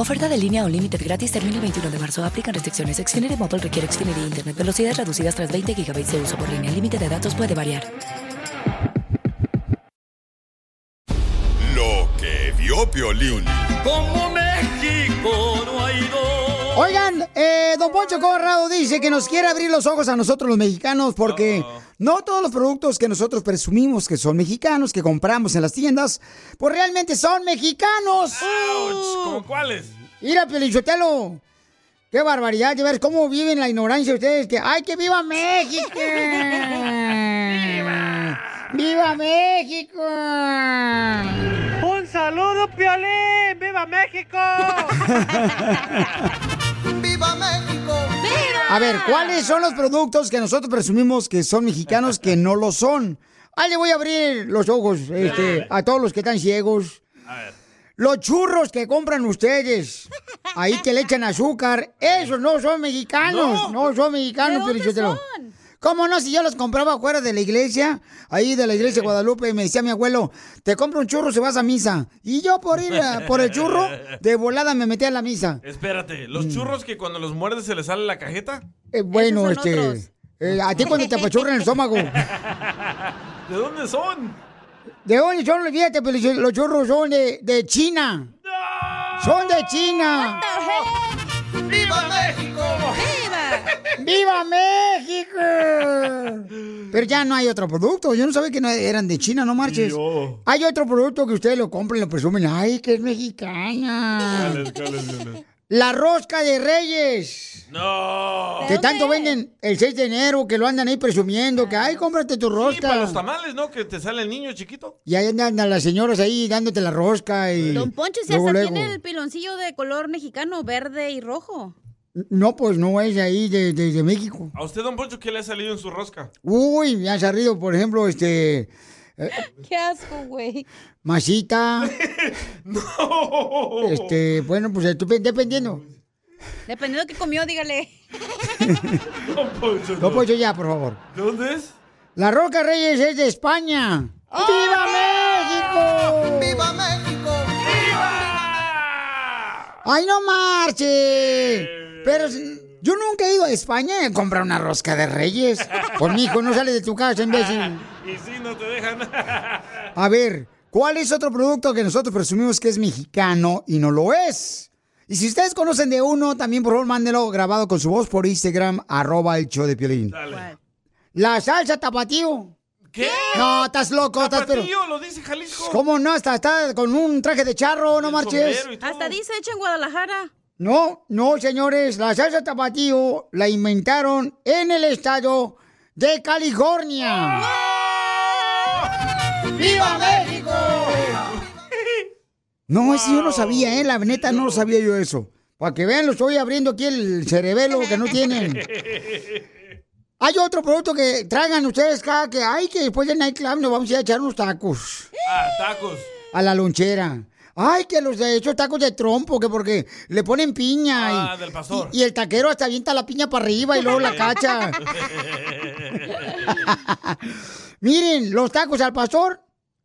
Oferta de línea o límite gratis termina el 21 de marzo. Aplican restricciones. Xfinity Mobile requiere Xfinity Internet. Velocidades reducidas tras 20 GB de uso por línea. El límite de datos puede variar. Lo que vio Piolín. Como México no hay dos. Oigan, eh, don Poncho Corrado dice que nos quiere abrir los ojos a nosotros los mexicanos porque no todos los productos que nosotros presumimos que son mexicanos, que compramos en las tiendas, pues realmente son mexicanos. ¿Cómo cuáles? Mira, Pelichotelo. Qué barbaridad de ver cómo viven la ignorancia ustedes. Que, ¡Ay, que viva México! ¡Viva! ¡Viva México! Un saludo, Piolín. ¡Viva México! ¡Viva México! A ver, ¿cuáles son los productos que nosotros presumimos que son mexicanos que no lo son? Ahí le voy a abrir los ojos este, a todos los que están ciegos. Los churros que compran ustedes, ahí que le echan azúcar, esos no son mexicanos, no, son mexicanos, ¿De dónde Piolichotelo. son? ¿Cómo no? Si yo los compraba afuera de la iglesia, ahí de la iglesia de Guadalupe, me decía mi abuelo, te compro un churro si vas a misa. Y yo por ir a- por el churro, de volada me metí a la misa. Espérate, ¿los churros que cuando los muerdes se les sale la cajeta? Eh, bueno, este, eh, a ti cuando te apachurran el estómago. ¿De dónde son? ¿De dónde son? Fíjate, pero si los churros son de, de China. Son de China. ¡Viva México! ¡Viva México! Pero ya no hay otro producto. Yo no sabía que no eran de China, no marches. Hay otro producto que ustedes lo compran y lo presumen. ¡Ay, que es mexicana! La rosca de reyes. No. Que tanto venden el 6 de enero, que lo andan ahí presumiendo, que ay, cómprate tu Sí, rosca. para los tamales, ¿no? Que te sale el niño chiquito. y ahí andan las señoras ahí dándote la rosca y. Don Poncho, si luego, hasta luego. tiene el piloncillo de color mexicano, verde y rojo. No, pues no es ahí de, de- de México. ¿A usted, don Poncho, qué le ha salido en su rosca? Uy, me han salido, por ejemplo, este. Eh, Qué asco, güey. masita. Este, bueno, pues estupe- dependiendo. Dependiendo de qué comió, dígale. Don Poncho. No, pues yo ya, por favor. ¿De dónde es? La Roca Reyes es de España. ¡Viva México! ¡Viva México! ¡Ay, no marche! Pero si- yo nunca he ido a España a comprar una rosca de reyes. Por mi hijo, no sale de tu casa, imbécil. Y sí, no te dejan. A ver, ¿cuál es otro producto que nosotros presumimos que es mexicano y no lo es? Y si ustedes conocen de uno, también por favor mándenlo grabado con su voz por Instagram, arroba el show de Piolín. La salsa tapatío. ¿Qué? No, estás loco, estás pero... Lo dice Jalisco. ¿Cómo no? Está, está con un traje de charro, no marches. Hasta dice hecho en Guadalajara. No, no, señores, la salsa tapatío la inventaron en el estado de California. ¡Viva México! No, ese yo no sabía, ¿eh? La neta no lo sabía yo eso. Para que vean, lo estoy abriendo aquí el cerebelo que no tienen. Hay otro producto que traigan ustedes cada que hay que después del nightclub nos vamos a ir a echar unos tacos Ah, tacos. a la lonchera. Ay, que los de esos tacos de trompo, que porque le ponen piña. Ah, y, del pastor. y- y el taquero hasta avienta la piña para arriba y luego la cacha. Miren, los tacos al pastor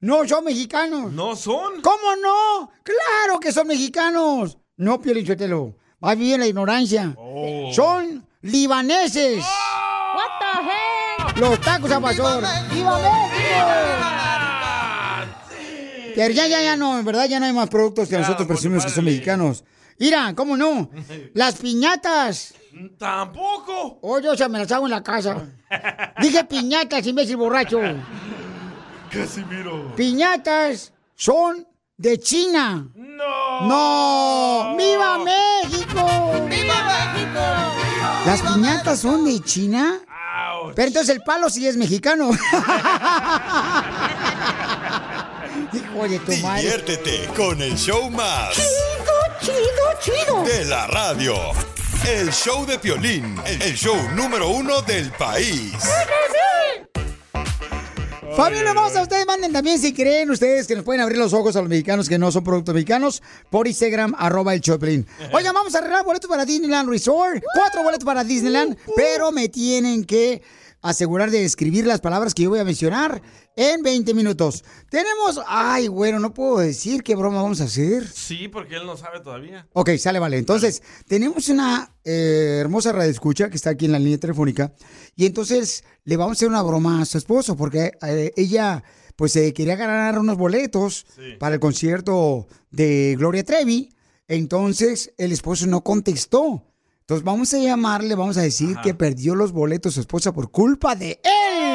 no son mexicanos. ¿No son? ¿Cómo no? ¡Claro que son mexicanos! No, Piolichotelo. Más bien la ignorancia. Oh. Son libaneses. What the heck? Los tacos al pastor. ¡Viva México! Pero ya, ya, ya no, en verdad ya no hay más productos que nosotros presumimos que son mexicanos. Mira, ¿cómo no? Las piñatas. Tampoco. Oh, yo se me las hago en la casa. Dije piñatas, imbécil borracho. Casimiro. Piñatas son de China. No. No. ¡Viva México! ¡Viva México! ¿Las piñatas son de China? Pero entonces el palo sí es mexicano. Hijo de tu madre. Diviértete con el show más. Chido, chido, chido. De la radio. El show de Piolín. El show número uno del país. Familia hermosa, ustedes manden también si creen ustedes que nos pueden abrir los ojos a los mexicanos que no son productos mexicanos por Instagram, arroba el Choplin. Oigan, vamos a arreglar boletos para Disneyland Resort. Cuatro boletos para Disneyland, pero me tienen que asegurar de escribir las palabras que yo voy a mencionar en 20 minutos. Tenemos, ay, bueno, no puedo decir qué broma vamos a hacer. Sí, porque él no sabe todavía. Ok, sale, vale. Entonces, tenemos una eh, hermosa radioescucha que está aquí en la línea telefónica. Y entonces le vamos a hacer una broma a su esposo porque eh, ella, pues, se quería ganar unos boletos para el concierto de Gloria Trevi. Entonces, el esposo no contestó. Entonces, vamos a llamarle, vamos a decir que perdió los boletos su esposa por culpa de él.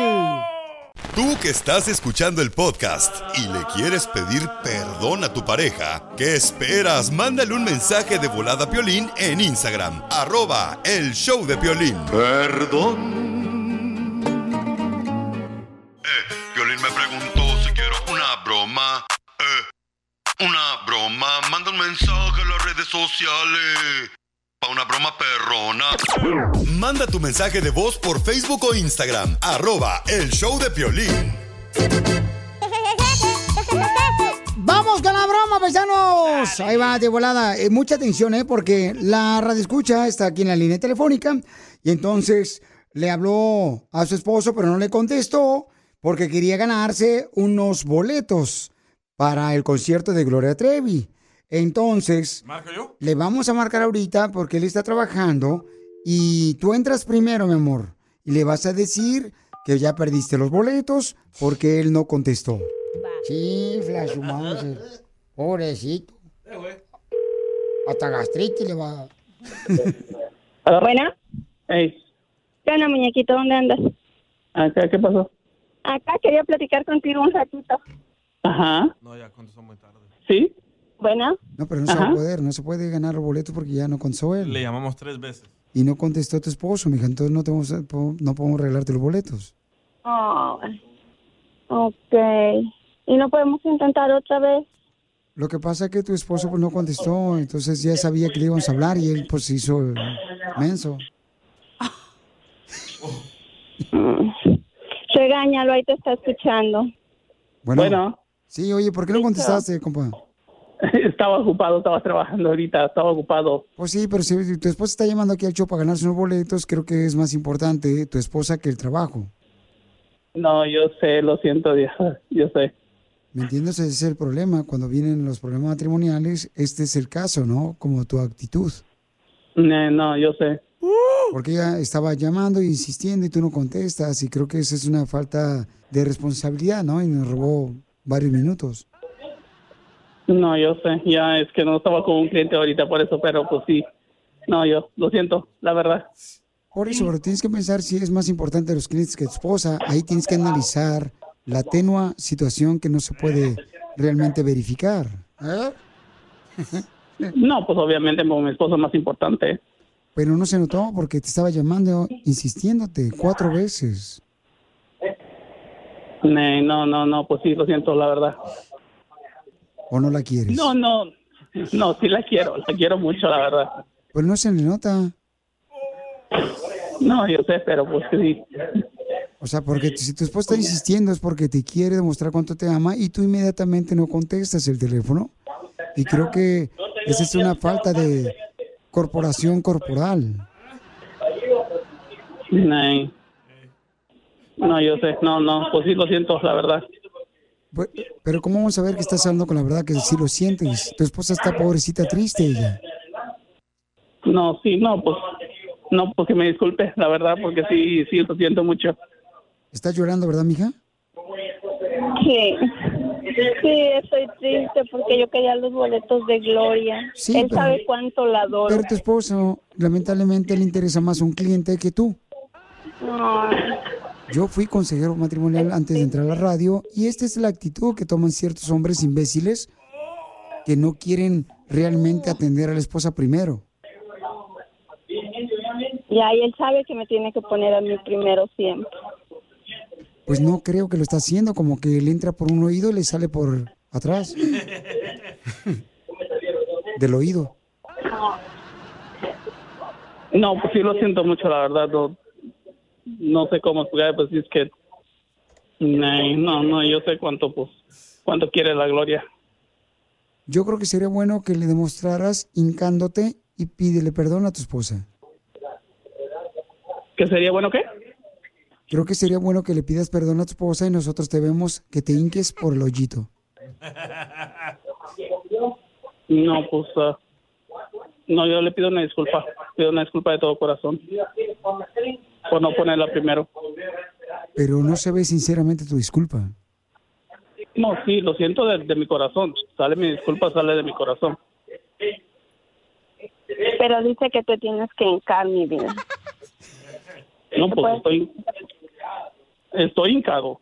Tú que estás escuchando el podcast y le quieres pedir perdón a tu pareja, ¿qué esperas? Mándale un mensaje de volada Piolín en Instagram, arroba el show de Piolín. Perdón. Eh, Piolín me preguntó si quiero una broma. Eh, una broma. Manda un mensaje a las redes sociales. Pa' una broma perrona. Manda tu mensaje de voz por Facebook o Instagram. Arroba el show de Piolín. ¡Vamos con la broma, paisanos! Ahí va, de volada. Eh, mucha atención, ¿eh? Porque la radio escucha está aquí en la línea telefónica y entonces le habló a su esposo, pero no le contestó porque quería ganarse unos boletos para el concierto de Gloria Trevi. Entonces, ¿Marco yo? le vamos a marcar ahorita porque él está trabajando y tú entras primero, mi amor, y le vas a decir que ya perdiste los boletos porque él no contestó. Sí, Flash. Pobrecito. Hasta gastritis le va a dar. Buena. ¿Qué onda, muñequito? ¿Dónde andas? Acá, ¿qué pasó? Acá quería platicar contigo un ratito. Ajá. No, ya contestó muy tarde. ¿Sí? Buena. No, pero no se va a poder, no se puede ganar los boletos porque ya no contestó él. Le llamamos tres veces. Y no contestó tu esposo, mija, entonces no, te vamos a- po- no podemos regalarte los boletos. Oh, ok. ¿Y no podemos intentar otra vez? Lo que pasa es que tu esposo pues, no contestó, entonces ya sabía que le íbamos a hablar y él pues se hizo el menso. Regáñalo, ahí te está escuchando. Bueno, Bueno. Sí, oye, ¿por qué no contestaste, compa? Estaba ocupado, estaba trabajando ahorita, estaba ocupado. Pues sí, pero si tu esposa está llamando aquí al show para ganarse unos boletos, creo que es más importante tu esposa que el trabajo. No, yo sé, lo siento, Dios, yo sé. ¿Me entiendes? Ese es el problema. Cuando vienen los problemas matrimoniales, este es el caso, ¿no? Como tu actitud. No, no, yo sé. Porque ella estaba llamando e insistiendo y tú no contestas y creo que esa es una falta de responsabilidad, ¿no? Y nos robó varios minutos. No, yo sé, ya es que no estaba con un cliente ahorita por eso, pero pues sí. No, yo lo siento, la verdad. Por eso, pero tienes que pensar si es más importante los clientes que tu esposa. Ahí tienes que analizar la tenua situación que no se puede realmente verificar. ¿Eh? No, pues obviamente como mi esposo es más importante. Pero no se notó porque te estaba llamando, insistiéndote cuatro veces. No, no, no, pues sí, lo siento, la verdad. ¿O no la quieres? No, no, no, sí la quiero, la quiero mucho, la verdad. Pero no se le nota. No, yo sé, pero pues sí. O sea, porque si tu esposa está insistiendo es porque te quiere demostrar cuánto te ama y tú inmediatamente no contestas el teléfono. Y creo que esa es una falta de corporación corporal. No, yo sé, no, no, pues sí lo siento, la verdad. Pues, Pero ¿cómo vamos a ver que estás hablando con la verdad que sí lo sientes? Tu esposa está pobrecita, triste ella. No, sí, no, pues, no, pues que me disculpe, la verdad, porque sí, sí, lo siento mucho. ¿Estás llorando, verdad, mija? Sí. Sí, estoy triste porque yo quería los boletos de Gloria. Sí, Él pero- sabe cuánto la adoro. Pero tu esposo, lamentablemente, le interesa más un cliente que tú. Ay, Yo fui consejero matrimonial antes de entrar a la radio y esta es la actitud que toman ciertos hombres imbéciles que no quieren realmente atender a la esposa primero. Ya, y él sabe que me tiene que poner a mí primero siempre. Pues no creo que lo está haciendo, como que le entra por un oído y le sale por atrás. Del oído. No, pues sí lo siento mucho, la verdad. No, no sé cómo explicar, pues es que... No, no, yo sé cuánto, pues, cuánto quiere la gloria. Yo creo que sería bueno que le demostraras hincándote y pídele perdón a tu esposa. ¿Qué sería bueno qué? Creo que sería bueno que le pidas perdón a tu esposa y nosotros te vemos que te hinques por el hoyito. No, pues... ah, no, yo le pido una disculpa. Pido una disculpa de todo corazón. Por no ponerla primero. Pero no se ve sinceramente tu disculpa. No, sí, lo siento de, de mi corazón. Sale mi disculpa, sale de mi corazón. Pero dice que te tienes que hincar, mi vida. No, pues estoy... Estoy hincado.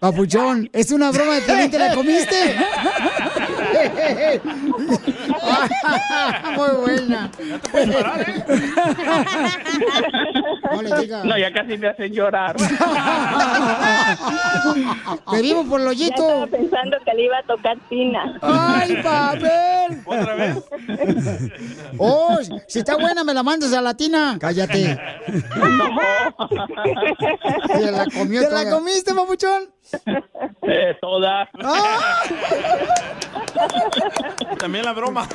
Papuchón, es una broma de Piolín, ¿te la comiste? Muy buena. No le digas. No, ya casi me hacen llorar. Pedimos por el Ya hoyito. estaba pensando que le iba a tocar Tina. ¡Ay, papel! ¿Otra vez? Oh, si está buena, me la mandas a la tina. Cállate. Se la comió ¿Te la comiste, papuchón? Eh, toda. También la broma.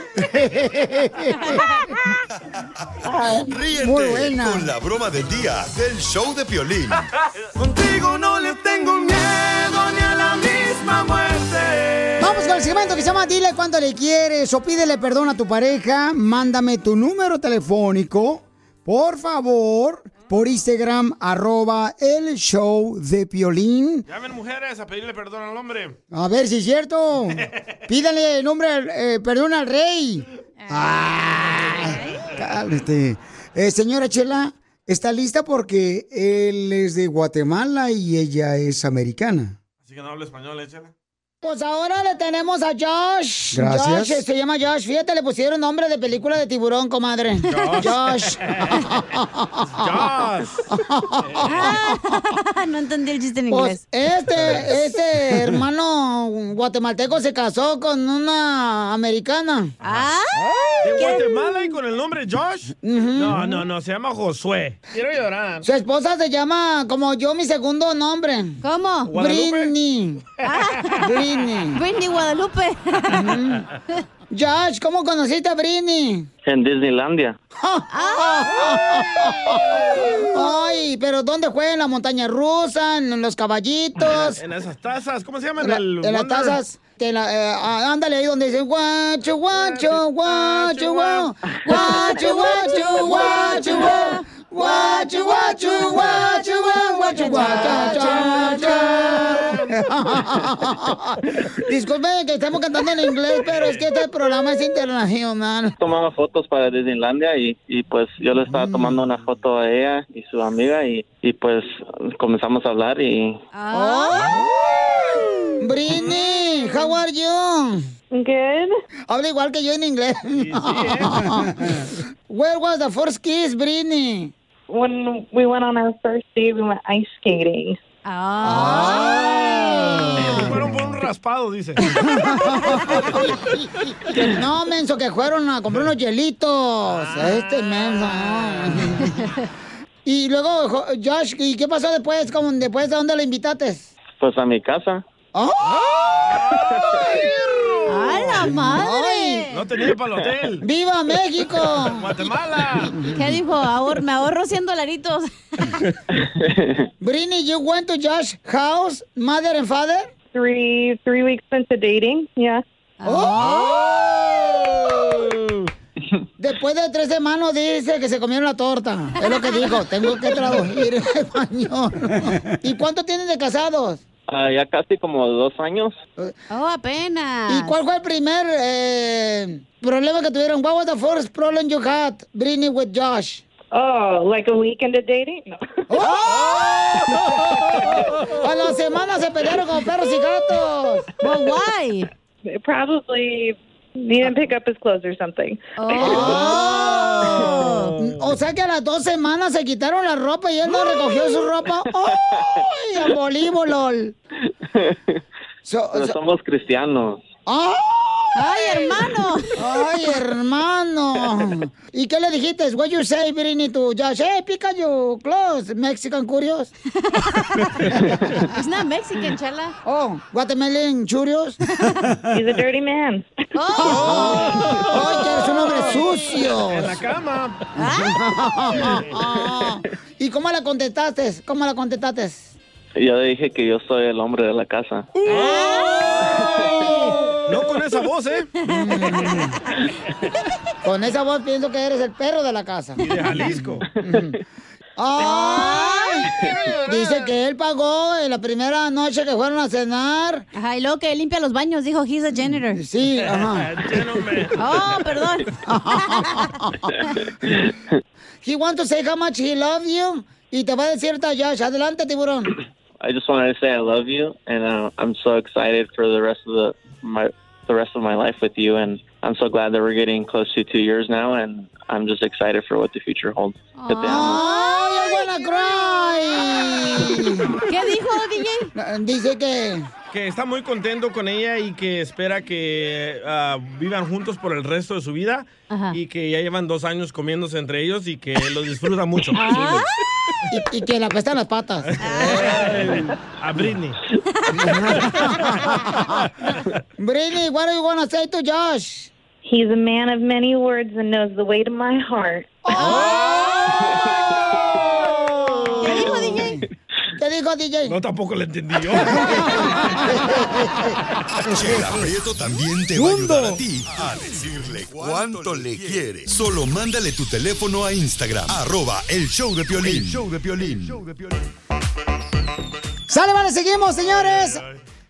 Ríete Muy buena. con la broma del día del show de Piolín. Contigo no le tengo miedo ni a la misma muerte. Vamos con el segmento que se llama Dile cuánto le quieres o pídele perdón a tu pareja. Mándame tu número telefónico, por favor, por Instagram, arroba el show de Piolín. Llamen mujeres a pedirle perdón al hombre. A ver si es cierto. Pídale el nombre, eh, perdón al rey. Ay, cálmate. Eh, señora Chela, está lista porque él es de Guatemala y ella es americana. Así que no habla español, échale. Pues ahora le tenemos a Josh. Gracias. Josh, se llama Josh. Fíjate, le pusieron nombre de película de tiburón, comadre. Josh. Josh. no entendí el chiste en Pues inglés. este, este hermano guatemalteco se casó con una americana. Ah. ¿De Guatemala y con el nombre Josh? No, no, no, se llama Josué. Quiero llorar. Su esposa se llama como yo, mi segundo nombre. ¿Cómo? ¿Guadalupe? Britney. Britney. Britney Guadalupe. Josh, ¿cómo conociste a Britney? En Disneylandia. Ay, pero ¿dónde fue? ¿En la montaña rusa? ¿En los caballitos? En esas tazas, ¿cómo se llama? En, la- el en las tazas. la- eh, ah, ándale ahí donde dice guacho, guacho, guacho, guacho, guacho, guacho, guacho, guacho, guacho, guacho, guacho, guacho, guacho, guacho. Disculpe que estamos cantando en inglés, pero es que este programa es internacional. Tomaba fotos para Disneylandia y, y pues yo le estaba tomando una foto a ella y su amiga y, y pues comenzamos a hablar y Britney, how are you? Good. Habla igual que yo en inglés. Where was the first kiss, Britney? When we went on our first date, we went ice skating. Fueron por un raspado, dice. No, menso, que fueron a comprar unos hielitos. Este menso. y luego, jo- Josh, ¿y qué pasó después? ¿Cómo, ¿Después de dónde lo invitaste? pues a mi casa. ¡Oh! ¡A la madre! No tenía para el hotel. ¡Viva México! ¡Guatemala! ¿Qué dijo? Ahor- me ahorro 100 dolaritos. Britney, you went to Josh's house, mother and father? Three three weeks into dating, yeah. ¡Oh! Después de tres semanas dice que se comieron la torta. Es lo que dijo. Tengo que traducir en español. ¿Y cuánto tienen de casados? Ah, ya casi como dos años. Oh, apenas. ¿Y cuál fue el primer eh, problema que tuvieron? What was the first problem you had, Britney, with Josh? Oh, like a weekend of dating? No. A la semana se pelearon como perros y gatos. But why? Probably he didn't pick up his clothes or something. Oh. O sea que a las dos semanas se quitaron la ropa y él no recogió su ropa. ¡Ay, abolíbolol! So- so- somos cristianos. ¡Ay! ¡Ay, hermano! ¡Ay, hermano! ¿Y qué le dijiste? What you say, Britney, to Josh? Hey, pick up your clothes, Mexican curious. It's not Mexican, chala. Oh, Guatemalan curious. He's a dirty man. ¡Ay, que eres un hombre sucio! En la cama. ¿Y cómo la contestaste? ¿Cómo la contestaste? Yo le dije que yo soy el hombre de la casa. No con esa voz, ¿eh? Con esa voz pienso que eres el perro de la casa. Y de Jalisco. ¡Ay! Dice que él pagó en la primera noche que fueron a cenar. Ajá, y luego que limpia los baños, dijo, he's a janitor. Sí, ajá. Oh, perdón. He wants to say how much he loves you. Y te va a decir Josh. Adelante, tiburón. I just wanted to say I love you, and uh, I'm so excited for the rest of the my the rest of my life with you, and I'm so glad that we're getting close to two years now, and I'm just excited for what the future holds. Que te amo. ¡Ay, I wanna cry! ¿Qué dijo, DJ? Dice que... Que está muy contento con ella y que espera que ah, vivan juntos por el resto de su vida y que ya llevan dos años comiéndose entre ellos y que lo disfruta mucho. Ah. Y, y que le apestan las patas. Ay, A Britney. Britney, what do you want to say to Josh? He's a man of many words and knows the way to my heart. ¿Qué dijo, DJ? ¿Qué dijo, DJ? No, tampoco le entendí yo. Chela Prieto también te va a ayudar a ti a decirle cuánto le quiere. Solo mándale tu teléfono a Instagram, arroba el show de Piolín. El show de Piolín. Sale, vale, seguimos, señores.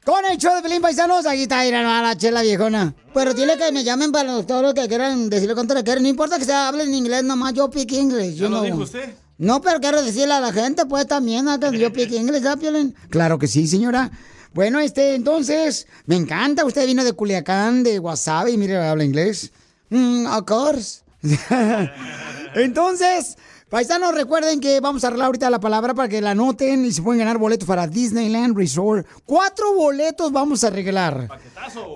Con el show de Pelín Paisanos, aquí está Ira, la chela viejona. Pero dile que me llamen para los- todos los que quieran decirle cuánto le quieren. No importa que se hablen inglés, nomás yo pick English. ¿Ya yo lo no. dijo usted? No, pero quiero decirle a la gente, pues también, a que yo ¿verdad, Piolín? Claro que sí, señora. Bueno, este, entonces, me encanta. Usted vino de Culiacán, de Wasabi, y mire, habla inglés. Mm, of course. entonces, paisanos, recuerden que vamos a arreglar ahorita la palabra para que la anoten y se pueden ganar boletos para Disneyland Resort. Cuatro boletos vamos a arreglar.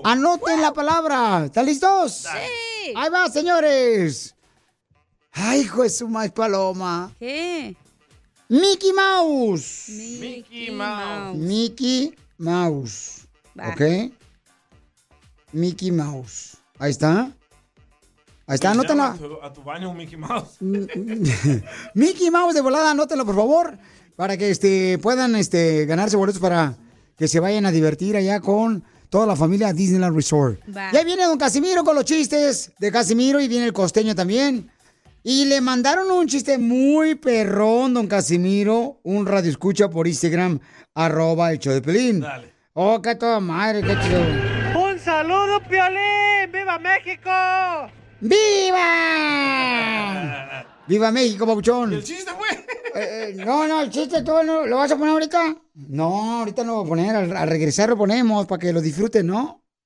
Anoten la palabra. ¿Están listos? Sí. Ahí va, señores. Ay, hijo de su maíz paloma. ¿Qué? Mickey Mouse. Mickey Mouse. Mickey Mouse. Va. ¿Ok? Mickey Mouse. Ahí está. Ahí está, anótenla. A tu, a tu baño, Mickey Mouse. Mickey Mouse de volada, anótenlo, por favor. Para que este, puedan este, ganarse boletos para que se vayan a divertir allá con toda la familia a Disneyland Resort. Va. Y ahí viene don Casimiro con los chistes de Casimiro y viene el costeño también. Y le mandaron un chiste muy perrón, don Casimiro, un radio escucha por Instagram, arroba el show de Pelín. Dale. Oh, qué toda madre, qué chido. ¡Un saludo, Piolín! ¡Viva México! ¡Viva! ¡Viva México, babuchón! El chiste fue. Eh, eh, no, no, el chiste, ¿tú no, lo vas a poner ahorita? No, ahorita no lo voy a poner, al, al regresar lo ponemos para que lo disfruten, ¿no?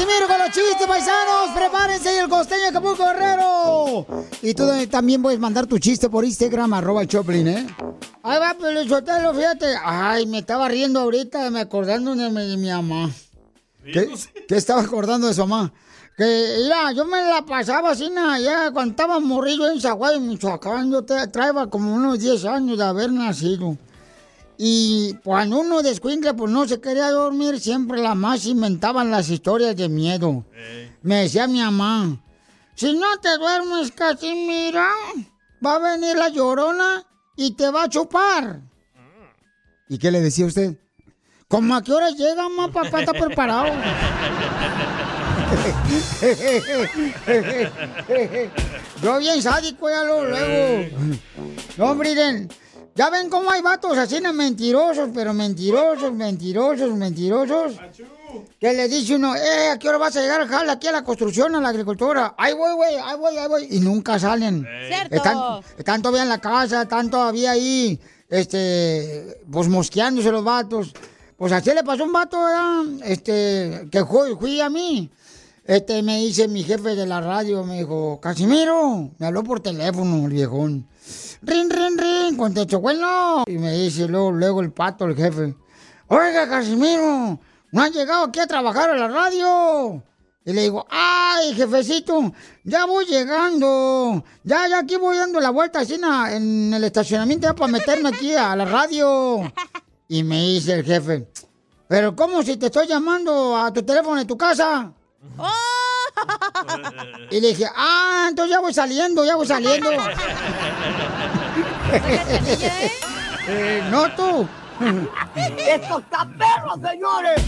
Casimiro con los chistes, paisanos! ¡Prepárense! Y el costeño de Acapulco Guerrero. Y tú también puedes mandar tu chiste por Instagram, arroba Choplin, ¿eh? Ahí va, pero Sotelo, fíjate. Ay, me estaba riendo ahorita, me acordando de mi, de mi mamá. ¿Qué, qué estaba acordando de su mamá? Que, mira, yo me la pasaba así, na, ya cuando estaba morrillo en Zaguay, Michoacán, yo te, traía como unos 10 años de haber nacido. Y cuando uno descuincle, pues no se quería dormir, siempre las más inventaban las historias de miedo. Me decía mi mamá, si no te duermes, Casimiro, va a venir la llorona y te va a chupar. ¿Y qué le decía usted? ¿Cómo a qué hora llega, mamá? Papá está preparado. Yo bien sádico, ya lo luego. No, miren, ya ven cómo hay vatos así mentirosos, pero mentirosos, mentirosos, mentirosos. Que le dice uno, eh, ¿a qué hora vas a llegar jala aquí a la construcción, a la agricultura? Ahí voy, güey, ahí voy, ahí voy. Y nunca salen. Cierto. Están, están todavía en la casa, están todavía ahí, este, pues mosqueándose los vatos. Pues así le pasó a un vato, ¿verdad? Este, que fui, fui a mí. Este, me dice mi jefe de la radio, me dijo, Casimiro, me habló por teléfono el viejón. Rin, rin, rin, contestó, bueno. Y me dice luego, luego el pato, el jefe, oiga, Casimiro, no han llegado aquí a trabajar a la radio. Y le digo, ay, jefecito, ya voy llegando. Ya, ya aquí voy dando la vuelta así en el estacionamiento para meterme aquí a la radio. Y me dice el jefe, pero ¿cómo si te estoy llamando a tu teléfono de tu casa? Y le dije, ah, entonces ya voy saliendo, ya voy saliendo. Eh, no tú. ¡Esto está perro, señores!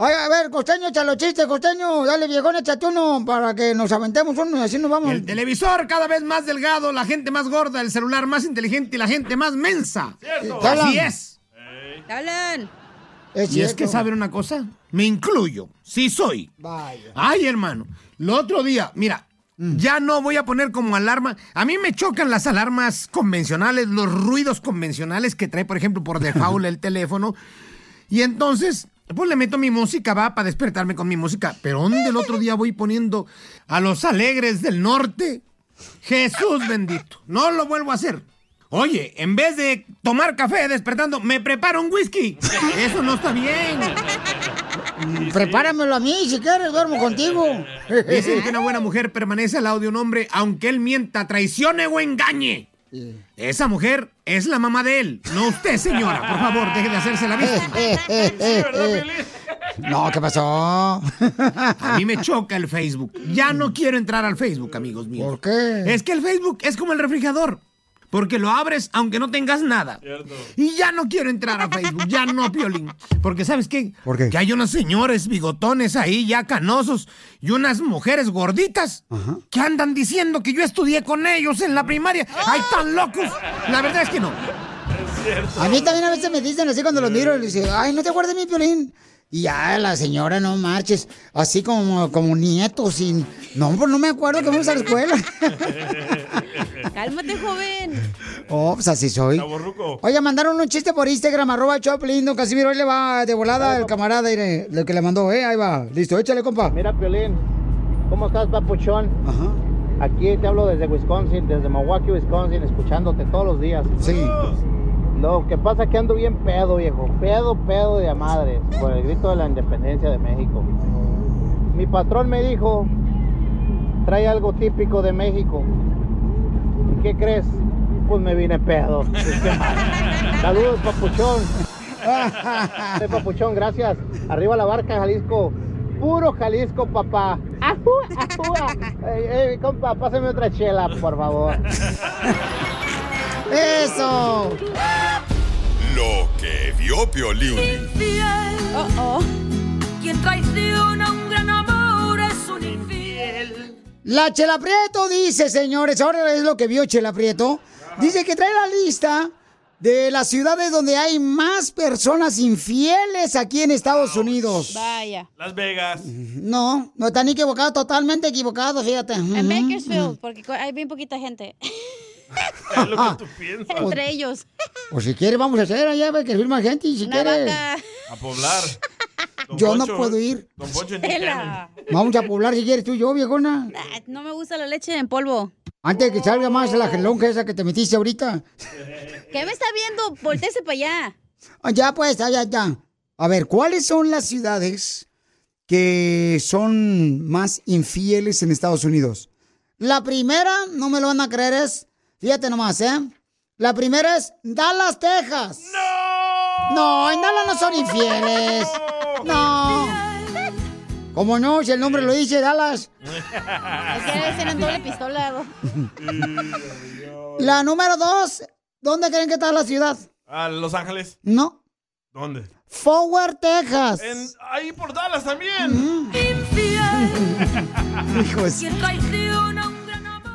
Ay, a ver, costeño, échale los chistes, costeño. Dale, viejón, échate uno para que nos aventemos uno y así nos vamos. El televisor cada vez más delgado, la gente más gorda, el celular más inteligente y la gente más mensa. Cierto. Así es. Es y es que saben una cosa, me incluyo, sí soy. Vaya. Ay, hermano, el otro día, mira, ya no voy a poner como alarma. A mí me chocan las alarmas convencionales, los ruidos convencionales que trae, por ejemplo, por default el teléfono. Y entonces, pues le meto mi música, va, para despertarme con mi música. Pero ¿dónde el otro día voy poniendo a los alegres del norte? Jesús bendito, no lo vuelvo a hacer. Oye, en vez de tomar café despertando, me preparo un whisky. Eso no está bien. Prepáramelo a mí, si quieres, duermo contigo. Dicen que una buena mujer permanece al lado de un hombre aunque él mienta, traicione o engañe. Esa mujer es la mamá de él, no usted, señora. Por favor, deje de hacerse la víctima. No, ¿qué pasó? A mí me choca el Facebook. Ya no quiero entrar al Facebook, amigos míos. ¿Por qué? Es que el Facebook es como el refrigerador. Porque lo abres aunque no tengas nada. Y ya no quiero entrar a Facebook, ya no, Piolín. Porque ¿sabes qué? ¿Por qué? Que hay unos señores bigotones ahí ya canosos y unas mujeres gorditas que andan diciendo que yo estudié con ellos en la primaria. ¡Ay, tan locos! La verdad es que no. A mí también a veces me dicen así cuando los miro, y dicen, ay, no te de mi violín. Y ya la señora, no marches, así como, como nietos, y no, pues no me acuerdo que vamos a la escuela. Cálmate, joven. Oh, pues así soy. Oye, mandaron un chiste por Instagram, arroba Choplin, don Casimiro, hoy le va de volada el camarada, mire, lo que le mandó, eh, ahí va, listo, échale, compa. Mira, Piolín, ¿cómo estás, papuchón? Aquí te hablo desde Wisconsin, desde Milwaukee, Wisconsin, escuchándote todos los días. Sí. Lo que pasa es que ando bien pedo, viejo. Pedo, pedo de a madre, por el grito de la independencia de México. Mi patrón me dijo, trae algo típico de México. ¿Y qué crees? Pues me vine pedo. Saludos, papuchón. Papuchón, gracias. Arriba la barca, Jalisco. Puro Jalisco, papá. Ajú, ajú. Ey, ey, compa, pásame otra chela, por favor. ¡Eso! Lo que vio Piolín. Oh, oh. Quien traiciona un gran amor es un infiel. La Chela Prieto dice, señores, ahora es lo que vio Chela Prieto. Dice que trae la lista de las ciudades donde hay más personas infieles aquí en Estados Unidos. Vaya. Las Vegas. No, no están equivocados, totalmente equivocados, fíjate. En Bakersfield, porque hay bien poquita gente. Es lo que tú piensas. Entre ellos. Pues si quieres vamos a hacer allá, ve que firma gente, y si Una quieres. vaca. A poblar. Don Yo no Poncho- puedo ir. Don Poncho. Vamos a poblar si quieres tú y yo, viejona. No me gusta la leche en polvo. Antes de que salga más la gelonja esa que te metiste ahorita. ¿Qué me está viendo? Voltese para allá. Ah, Ya pues, ya, ya, ya. A ver, ¿cuáles son las ciudades que son más infieles en Estados Unidos? La primera, no me lo van a creer, es, fíjate nomás, ¿eh? La primera es Dallas, Texas. ¡No! No, en Dallas no son infieles. No. ¿Cómo no? Si el nombre lo dice, Dallas. Es que debe en doble pistola. hago. La número dos, ¿dónde creen que está la ciudad? A Los Ángeles. No. ¿Dónde? Forward, Texas. En- ahí por Dallas también. Quien traiciona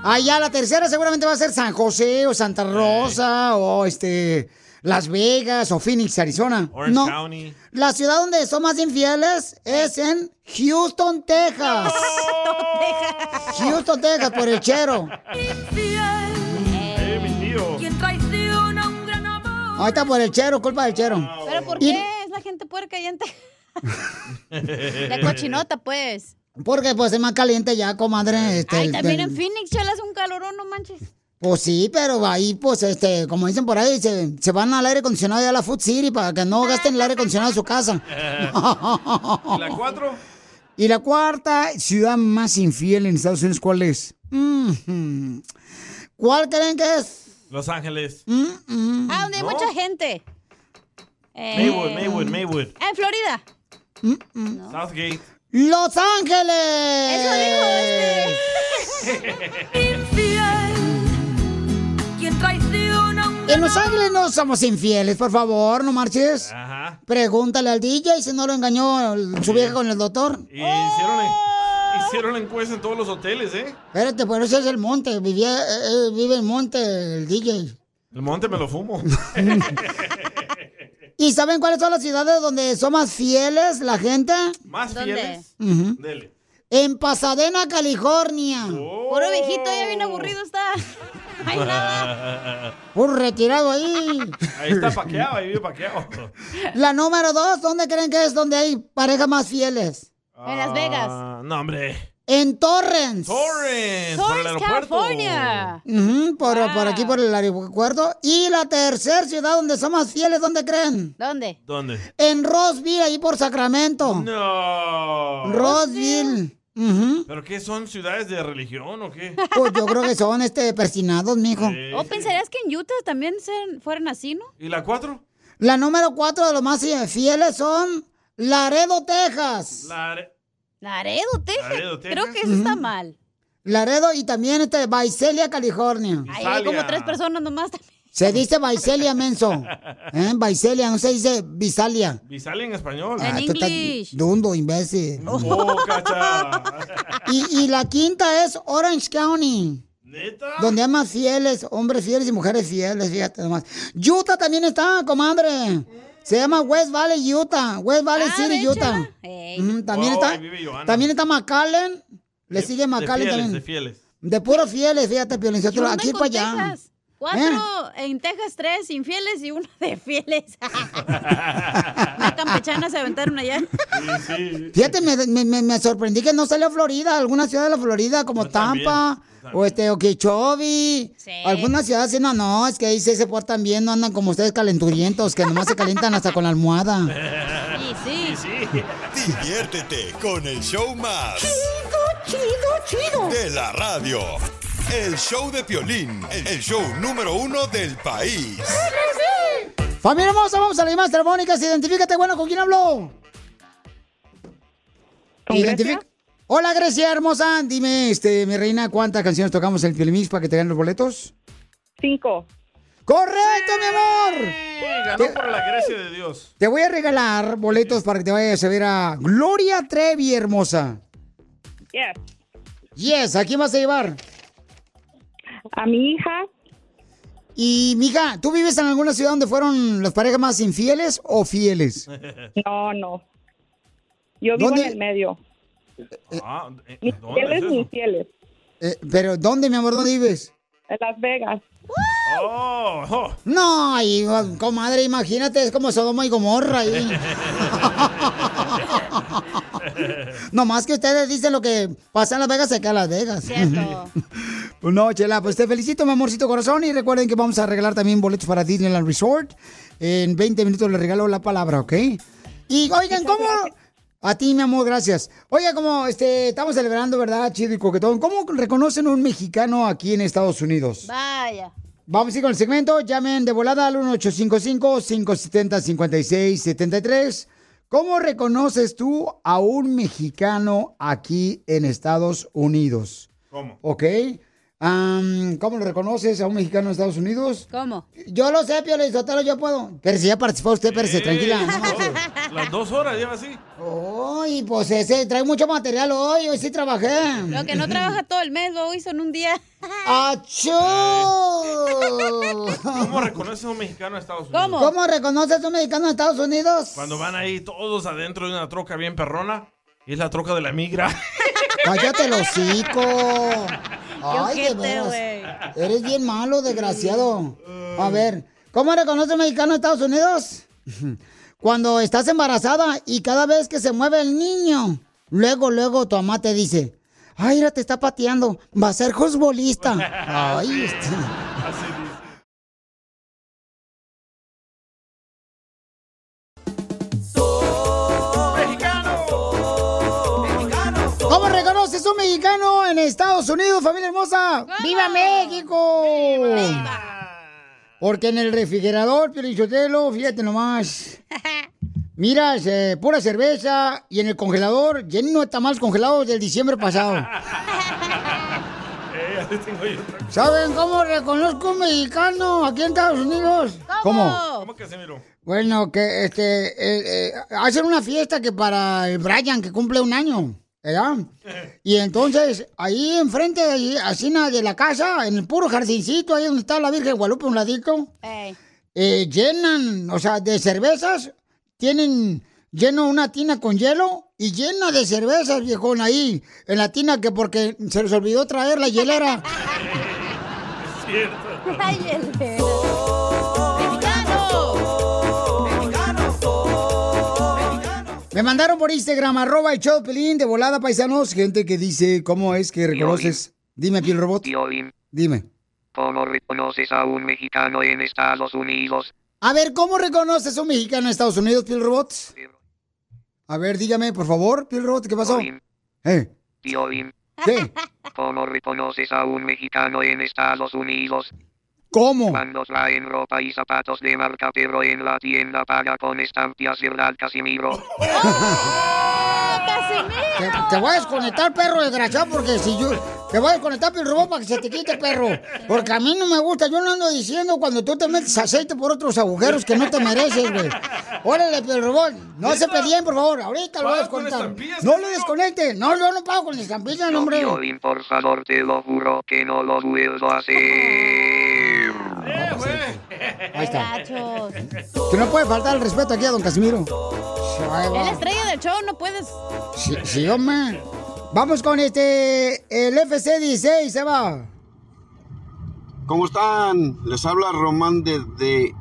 un Ah, ya la tercera seguramente va a ser San José o Santa Rosa o este Las Vegas o Phoenix, Arizona. Orange no. County. La ciudad donde son más infieles es en Houston, Texas. Houston, Texas, por el chero. Eh, mi tío. Quien traiciona un gran amor. Ahí está por el chero, culpa del chero. ¿Pero por Y- qué es la gente puerca y ente- De cochinota, pues. Porque pues es más caliente ya, comadre. Este, Ay, también el- en Phoenix, chelas, un calorón, no manches. Pues sí, pero ahí, pues, este, como dicen por ahí, se, se van al aire acondicionado ya a la Food City para que no gasten el aire acondicionado de su casa. ¿Y la cuatro? Y la cuarta ciudad más infiel en Estados Unidos, ¿cuál es? Mm, ¿Cuál creen que es? Los Ángeles. Mm, Ah, donde hay ¿No? mucha gente. Eh, Maywood, Maywood, Maywood. Ah, en Florida. Southgate. ¡Los Ángeles! Eso dijo Quien traiciona un En Los Ángeles no somos infieles, por favor, no marches. Ajá. Pregúntale al DJ si no lo engañó el- su vieja con el doctor. Y hicieron, hicieron la encuesta en todos los hoteles, ¿eh? Espérate, pero ese es el monte, vivía, eh, eh, vive en monte el DJ. El monte me lo fumo. ¿Y saben cuáles son las ciudades donde son más fieles la gente? ¿Más ¿Dónde? fieles? Ujú. Dele. En Pasadena, California. Puro viejito, ya bien aburrido está. Ay, nada. Puro retirado ahí. Ahí está paqueado, ahí vive paqueado. La número dos, ¿dónde creen que es donde hay parejas más fieles? En Las Vegas. Ah, no, hombre. En Torrance. Torrance, por el Torrance, aeropuerto. California. Por, por aquí, por el aeropuerto. Y la tercera ciudad donde son más fieles, ¿dónde creen? ¿Dónde? ¿Dónde? En Roseville, ahí por Sacramento. No. Roseville. ¿Pero qué son ciudades de religión o qué? Pues yo creo que son este persinados, mijo. Sí. ¿O pensarías que en Utah también sean- fueran así, no? ¿Y la cuatro? La número cuatro de los más eh, fieles son Laredo, Texas. La are- Laredo, Texas. Laredo, Texas. Creo que eso está mal. Laredo y también este Visalia, California. Ahí hay como tres personas nomás. Se dice Visalia, menso. ¿Eh? Visalia, no se dice Visalia. Visalia en español. En Ah, estás English. Dundo, imbécil. Oh, cacha. Y, y la quinta es Orange County. ¿Neta? Donde hay más fieles, hombres fieles y mujeres fieles, fíjate nomás. Utah también está, comadre. Se llama West Valley, Utah. West Valley Ah, City, Utah. también está. También está McAllen. Le De- sigue McAllen de fieles, también. De fieles. De puros fieles, fíjate, Piolín. ¿Qué Sotelo, onda Aquí para allá. ¿Eh? Cuatro en Texas, tres infieles y uno de fieles. Una campechana se aventaron allá. Sí, sí. Fíjate, me, me- sorprendí que no salió Florida, alguna ciudad de la Florida como Yo Tampa o este Okeechobee. Sí. Algunas ciudades sí, no, no, es que ahí sí se portan bien, no andan como ustedes calenturientos, que nomás se calientan hasta con la almohada. Y sí. Sí, sí. Diviértete con el show más. Chido, chido, chido. De la radio. El show de Piolín. El show número uno del país. Familia hermosa, vamos a las llamadas telefónicas. Identifícate, bueno, ¿con quién habló? ¿Con Grecia? Hola, Grecia hermosa. Dime, este, mi reina, ¿cuántas canciones tocamos en el Piolimix para que te ganen los boletos? Cinco. ¡Correcto, mi amor! Ganó por la gracia de Dios. Te voy a regalar boletos para que te vayas a ver a Gloria Trevi, hermosa. Yes. Yes, ¿a quién vas a llevar? A mi hija, Y, mija, ¿tú vives en alguna ciudad donde fueron las parejas más infieles o fieles? no, no. Yo vivo ¿Dónde? en el medio. Ah, ¿eh, Ni ¿Dónde es fieles ni fieles. Eh, pero, ¿dónde, mi amor, dónde vives? En Las Vegas. Oh, oh. No, ahí, comadre, imagínate, es como Sodoma y Gomorra ahí. no más que ustedes dicen lo que pasa en Las Vegas, se queda en Las Vegas. Cierto. Pues no, Chela, pues te felicito, mi amorcito corazón. Y recuerden que vamos a regalar también boletos para Disneyland Resort. En 20 minutos les regalo la palabra, ¿ok? Y oigan, ¿cómo? A ti, mi amor, gracias. Oiga, como este, estamos celebrando, ¿verdad, chido y coquetón? ¿Cómo reconocen un mexicano aquí en Estados Unidos? Vaya. Vamos a ir con el segmento. Llamen de volada al 1855-570-5673. ¿Cómo reconoces tú a un mexicano aquí en Estados Unidos? ¿Cómo? ¿Ok? Am, ¿Cómo lo reconoces a un mexicano en Estados Unidos? ¿Cómo? Yo lo sé, Pio Lizotelo, yo puedo. Pero si ya participó usted, espérese, tranquila. no. Las dos horas lleva así. Uy, pues ese, trae mucho material hoy, hoy sí trabajé. Lo que no trabaja todo el mes lo hizo en un día. ¡Achú! ¿Cómo reconoces a un mexicano en Estados Unidos? ¿Cómo? reconoces a un mexicano en Estados Unidos? Cuando van ahí todos adentro de una troca bien perrona. Y es la troca de la migra. Cállate el hocico. Ay, veras. güey. Eres bien malo, desgraciado. A ver, ¿cómo reconoce un mexicano en Estados Unidos? Cuando estás embarazada y cada vez que se mueve el niño, luego, luego tu mamá te dice, ay, mira, te está pateando, va a ser futbolista. Ay, este... ¿Cómo reconoces un mexicano en Estados Unidos, familia hermosa? ¡Viva México! Porque en el refrigerador, Piolichotelo, fíjate nomás. Miras, eh, pura cerveza y en el congelador lleno de tamales congelados del diciembre pasado. Eh. ¿Saben cómo reconozco un mexicano aquí en Estados Unidos? ¿Cómo? ¿Cómo que se miró? Bueno, que este eh, eh, hacen una fiesta que para el Brian que cumple un año, ¿verdad? Y entonces ahí enfrente, ahí, así de la casa, en el puro jardincito, ahí donde está la Virgen de Guadalupe, un ladito, eh, llenan, o sea, de cervezas, tienen lleno una tina con hielo y llena de cervezas, viejón, ahí, en la tina que porque se les olvidó traer la hielera. Me mandaron por Instagram, arroba el show de Pelín, de volada, paisanos, gente que dice cómo es que reconoces. Dime, piel robot. Dime. ¿cómo reconoces a un mexicano en Estados Unidos? A ver, ¿cómo reconoces a un mexicano en Estados Unidos, piel robot? A ver, dígame, por favor, piel robot, ¿qué pasó? ¿Eh? ¿Qué? ¿cómo reconoces a un mexicano en Estados Unidos? ¿Cómo? Cuando traen ropa y zapatos de marca pero en la tienda paga con estampillas verdad Casimiro. Te, te voy a desconectar, perro desgraciado, porque si yo... Te voy a desconectar, piel robot, para que se te quite, perro. Porque a mí no me gusta, yo no ando diciendo cuando tú te metes aceite por otros agujeros que no te mereces, güey. Órale, robot, no se pedían, por favor, ahorita lo voy a ¿Pagas con desconectar. No le desconecte, no, yo no pago con estampillas, no, hombre. Por favor, te lo juro que no lo vuelvo a hacer. Ahí está. Que no puede faltar el respeto aquí a don Casimiro. Es la estrella del show, no puedes. Sí, sí, hombre. Vamos con este, el FC16, se va. ¿Cómo están? Les habla Román desde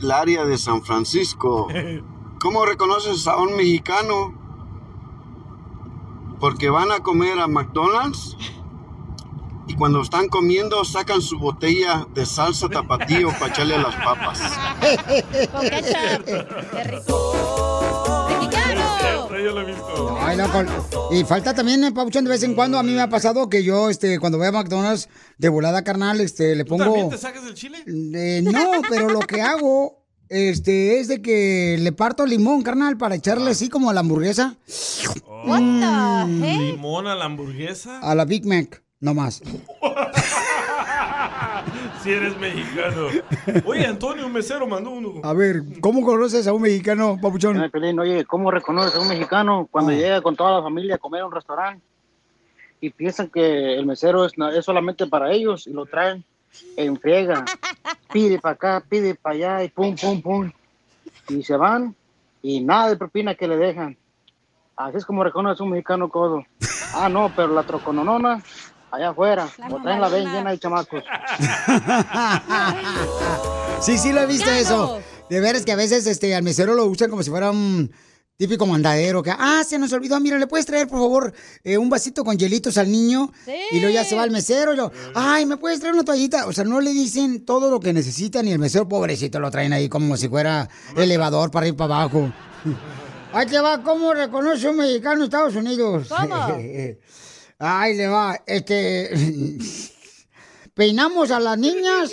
el área de San Francisco. ¿Cómo reconoces a un mexicano? Porque van a comer a McDonald's y cuando están comiendo sacan su botella de salsa tapatío para echarle a las papas. Con. Qué rico. ¡Mexicano! Yo lo he visto. Ay, loco. Y falta también, eh, Pabuchón, de vez en cuando a mí me ha pasado que yo, este, cuando voy a McDonald's de volada carnal, este, le pongo... ¿También te sacas el chile? Eh, no, pero lo que hago, este, es de que le parto limón, carnal, para echarle así como a la hamburguesa. What Mm. ¿Limón a la hamburguesa? A la Big Mac, no más. si eres mexicano. Oye, Antonio, un mesero mandó uno. A ver, ¿cómo conoces a un mexicano, Papuchón? Oye, ¿cómo reconoces a un mexicano cuando Ah. llega con toda la familia a comer a un restaurante y piensan que el mesero es, es solamente para ellos y lo traen en friega? Pide para acá, pide para allá y pum, pum, pum. Y se van y nada de propina que le dejan. Así es como reconoce un mexicano codo. Ah, no, pero la trocononona allá afuera. O traen la ven llena de chamacos. Sí, sí lo he visto eso. De veras que a veces este, al mesero lo usan como si fuera un típico mandadero. Que, ah, se nos olvidó, mira, ¿le puedes traer, por favor, eh, un vasito con hielitos al niño? Y luego ya se va al mesero y lo, ay, ¿me puedes traer una toallita? O sea, no le dicen todo lo que necesitan y el mesero, pobrecito, lo traen ahí como si fuera elevador para ir para abajo. Ahí te va, ¿cómo reconoce un mexicano en Estados Unidos? ¿Cómo? Ahí le va, este... Peinamos a las niñas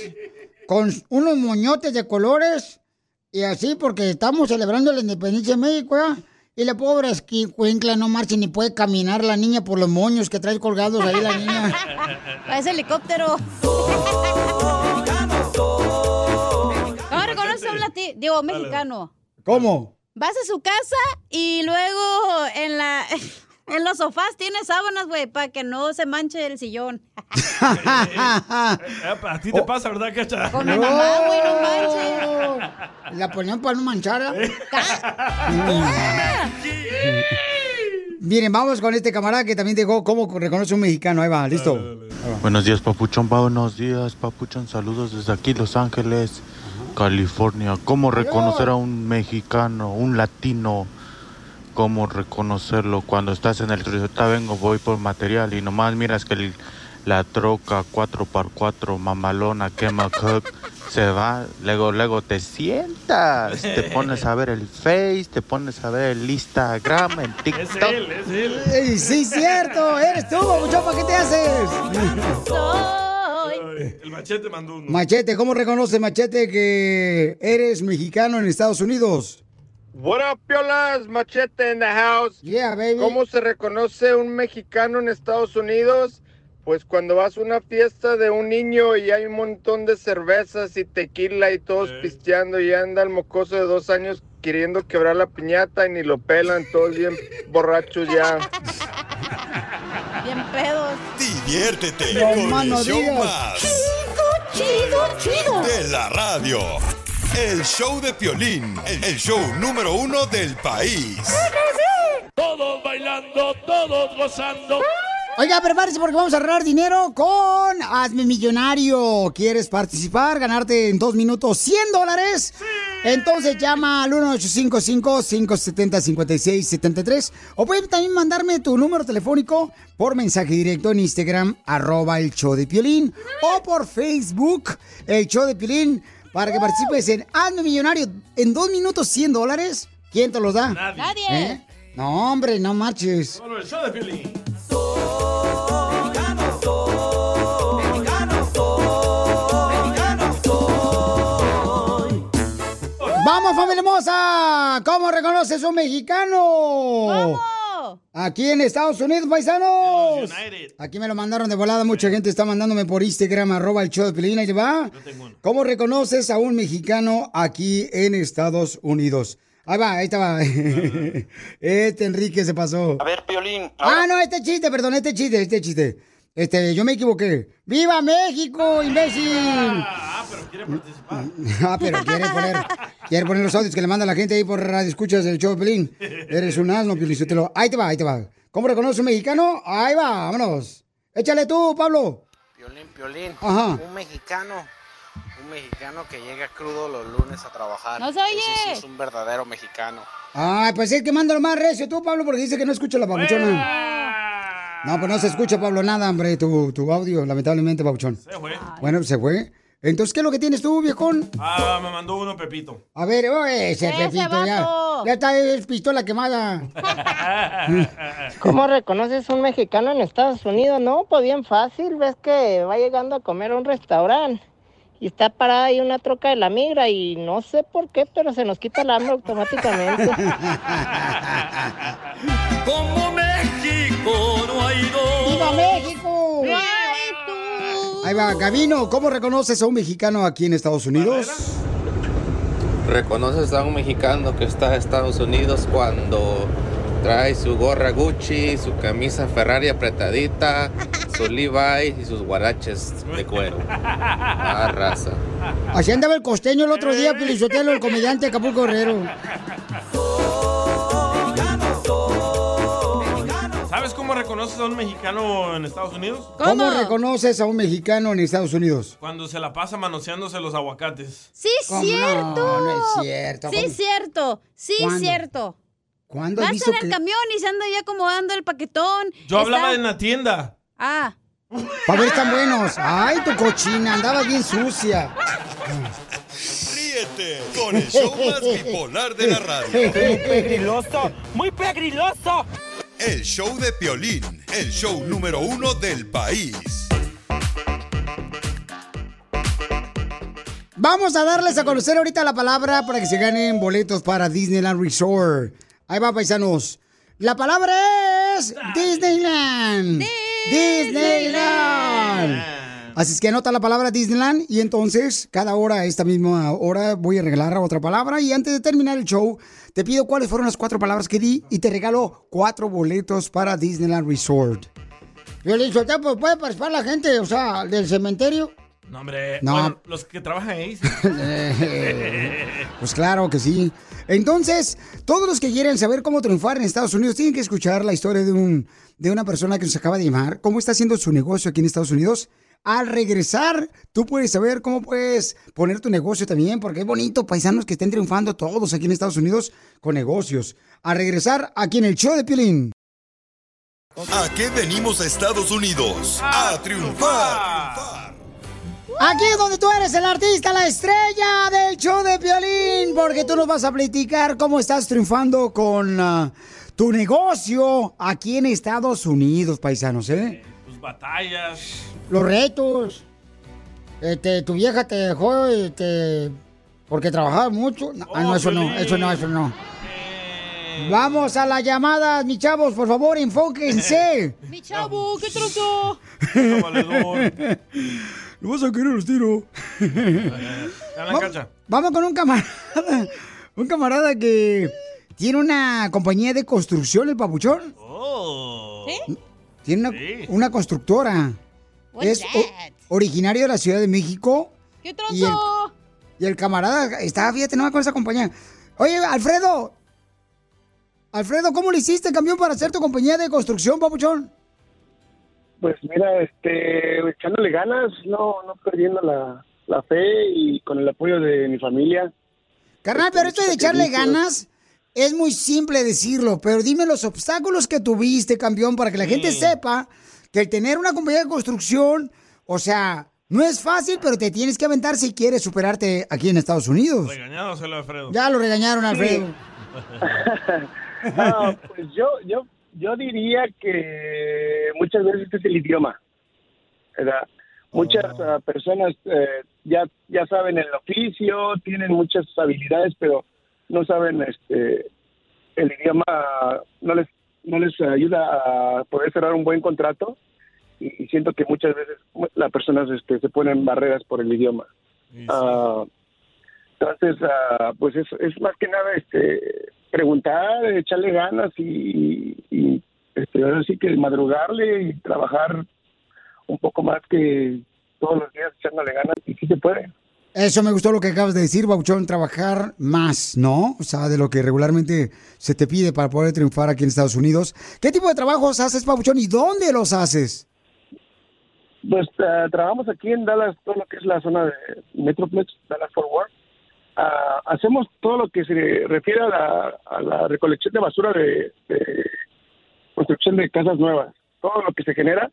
con unos moñotes de colores y así porque estamos celebrando la independencia de México, ¿ya? Y la pobre esquincla no marcha ni puede caminar la niña por los moños que trae colgados ahí la niña. Parece helicóptero. ¿Cómo reconoces a un latino? Digo, mexicano. ¿Cómo? Vas a su casa y luego en la en los sofás tiene sábanas, güey, para que no se manche el sillón. Eh, A ti te pasa, ¿verdad, Cacha? Con mi mamá, güey, no manches. La ponían para no manchar. Miren, vamos con este camarada que también dijo cómo reconoce un mexicano. Ahí va, listo. Ahí va. Buenos días, Papuchón. Buenos días, Papuchón. Saludos desde aquí, Los Ángeles, California. ¿Cómo reconocer a un mexicano, un latino? ¿Cómo reconocerlo cuando estás en el Ahorita vengo, voy por material y nomás miras que el- la troca 4x4 mamalona quema cook se va, luego luego te sientas, te pones a ver el Face, te pones a ver el Instagram, el Es TikTok. él, es él. Ey, sí, cierto. Eres tú, ¿para qué te haces? Ay, El machete mandó uno. Machete, ¿cómo reconoce Machete que eres mexicano en Estados Unidos? What up, piolas? Machete in the house. Yeah, baby. ¿Cómo se reconoce un mexicano en Estados Unidos? Pues cuando vas a una fiesta de un niño y hay un montón de cervezas y tequila y todos pisteando y anda el mocoso de dos años queriendo quebrar la piñata y ni lo pelan, todos bien borrachos ya. Bien pedos. Diviértete No con el show más Chido, chido. de la radio. El show de Piolín, el show número uno del país. Todos bailando, todos gozando. Oiga, prepárese porque vamos a ahorrar dinero con Hazme Millonario. ¿Quieres participar? Ganarte en dos minutos 100 dólares. Entonces llama al 1855-570-5673 o puedes también mandarme tu número telefónico por mensaje directo en Instagram, arroba el show de Piolín o por Facebook, el show de Piolín, para que participes en Hazme Millonario en dos minutos 100 dólares. ¿Quién te los da? Nadie. ¿Eh? No, hombre, no marches. Solo el show de Piolín. ¡Vamos, familia hermosa! ¿Cómo reconoces un mexicano? ¿Cómo? Aquí en Estados Unidos, paisanos. Aquí me lo mandaron de volada. Mucha gente está mandándome por Instagram, arroba el show de Pelín. Ahí va. ¿Cómo reconoces a un mexicano aquí en Estados Unidos? Ahí va, ahí estaba. Este Enrique se pasó. A ver, Piolín. Ah, no, este chiste, perdón, este chiste, este chiste. Este, yo me equivoqué. ¡Viva México, imbécil! Ah, pero quiere participar. Ah, pero quiere poner, quiere poner los audios que le manda la gente ahí por radio escuchas del show de Pelín. Eres un asno, Piolín. Ahí te va, ahí te va. ¿Cómo reconoce un mexicano? Ahí va, vámonos. Échale tú, Pablo. Piolín, Piolín. Ajá. Un mexicano. Un mexicano que llega crudo los lunes a trabajar. ¡No se oye! Ese sí es un verdadero mexicano. Ay, pues es que mándalo más recio tú, Pablo, porque dice que no escucha la papuchona. No, pues no se escucha, Pablo, nada, hombre, tu, tu audio, lamentablemente, papuchón. Se fue. Bueno, se fue. Entonces, ¿qué es lo que tienes tú, viejón? Ah, me mandó uno Pepito. A ver, oh, ese, Ese Pepito, ya. Ya está, es pistola quemada. ¿Cómo reconoces un mexicano en Estados Unidos? No, pues bien fácil. Ves que va llegando a comer a un restaurante y está parada ahí una troca de la migra y no sé por qué, pero se nos quita el hambre automáticamente. Como México no hay dos. ¡Viva México! Ahí va, Gabino, ¿cómo reconoces a un mexicano aquí en Estados Unidos? ¿Reconoces a un mexicano que está en Estados Unidos cuando trae su gorra Gucci, su camisa Ferrari apretadita, su Levi's y sus guaraches de cuero? Ah, raza. Así andaba el costeño el otro día, Pelizotelo, el comediante Acapulco Guerrero. ¿Sabes cómo reconoces a un mexicano en Estados Unidos? ¿Cómo? reconoces a un mexicano en Estados Unidos? Cuando se la pasa manoseándose los aguacates. Sí, cierto. No, no es cierto. Sí, ¿Cómo? cierto. Sí, ¿Cuándo? cierto. ¿Cuándo has Vas visto en el camión y se anda ya acomodando el paquetón. Yo hablaba en la tienda. Ah. Para ver, están buenos. Ay, tu cochina, andaba bien sucia. Ríete con el show más bipolar de la radio. Pegriloso, muy pegriloso. El show de Piolín, el show número uno del país. Vamos a darles a conocer ahorita la palabra para que se ganen boletos para Disneyland Resort. Ahí va, paisanos. La palabra es Disneyland. Disneyland. Así es que anota la palabra Disneyland y entonces cada hora, esta misma hora, voy a regalar otra palabra. Y antes de terminar el show, te pido cuáles fueron las cuatro palabras que di y te regalo cuatro boletos para Disneyland Resort. Sotelo, pues puede participar la gente, o sea, del cementerio. No, hombre. No. Bueno, los que trabajan ahí. sí. Pues claro que sí. Entonces, todos los que quieren saber cómo triunfar en Estados Unidos tienen que escuchar la historia de, un, de una persona que nos acaba de llamar, cómo está haciendo su negocio aquí en Estados Unidos. Al regresar, tú puedes saber cómo puedes poner tu negocio también, porque es bonito, paisanos que estén triunfando todos aquí en Estados Unidos con negocios. Al regresar, aquí en el show de Pilín. ¿A qué venimos a Estados Unidos? A triunfar. Aquí es donde tú eres el artista, la estrella del show de Piolín, porque tú nos vas a platicar cómo estás triunfando con ah, tu negocio aquí en Estados Unidos, paisanos, ¿eh? Tus batallas. Los retos. Este, tu vieja te dejó este, porque trabajaba mucho. No, ah, no, eso no, eso no, eso no. Vamos a la llamada, mis chavos, por favor, enfóquense. Mi chavo, ¿qué trozo? Lo vas a querer los tiro. Está cancha. Vamos con un camarada. Un camarada que tiene una compañía de construcción, el papuchón. Oh. Tiene una, una constructora. What's es o- originario de la Ciudad de México. ¿Qué Y el, trozo? y el camarada estaba, fíjate, no con esa compañía. Oye, Alfredo. Alfredo, ¿cómo le hiciste, campeón, para hacer tu compañía de construcción, papuchón? Pues mira, este, echándole ganas, no, no perdiendo la, la fe y con el apoyo de mi familia. Carnal, pero esto de echarle ganas es muy simple decirlo, pero dime los obstáculos que tuviste, campeón, para que la gente sepa que el tener una compañía de construcción, o sea, no es fácil, pero te tienes que aventar si quieres superarte aquí en Estados Unidos. Regañádoselo, Alfredo. Ya lo regañaron, Alfredo. No, pues yo, yo, yo diría que muchas veces es el idioma, ¿verdad? Muchas ah, personas eh, ya, ya saben el oficio, tienen muchas habilidades, pero no saben este el idioma, no les, no les ayuda a poder cerrar un buen contrato y, y siento que muchas veces las personas este, se ponen barreras por el idioma. Ah, entonces, ah, pues es, es más que nada este preguntar, echarle ganas y, y este, ahora sí que madrugarle y trabajar un poco más que todos los días echándole ganas y sí se puede. Eso me gustó lo que acabas de decir, Bauchón, trabajar más, ¿no? O sea, de lo que regularmente se te pide para poder triunfar aquí en Estados Unidos. ¿Qué tipo de trabajos haces, Bauchón, y dónde los haces? Pues ah, trabajamos aquí en Dallas, todo lo que es la zona de Metroplex, Dallas Fort Worth. Ah, hacemos todo lo que se refiere a la, a la recolección de basura de, de construcción de casas nuevas. Todo lo que se genera,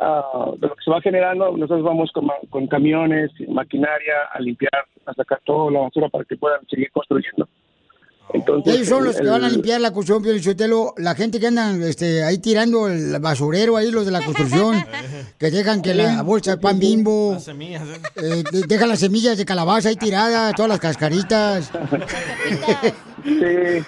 ah, de lo que se va generando, nosotros vamos con, con camiones, maquinaria, a limpiar, a sacar toda la basura para que puedan seguir construyendo. Entonces, Ellos son los que van a limpiar la construcción, Pio Lichotelo. La gente que andan este, ahí tirando el basurero, ahí los de la construcción, que dejan que la bolsa de pan bimbo, Las semillas, ¿eh? eh, de- dejan las semillas de calabaza ahí tiradas, todas las cascaritas. Sí,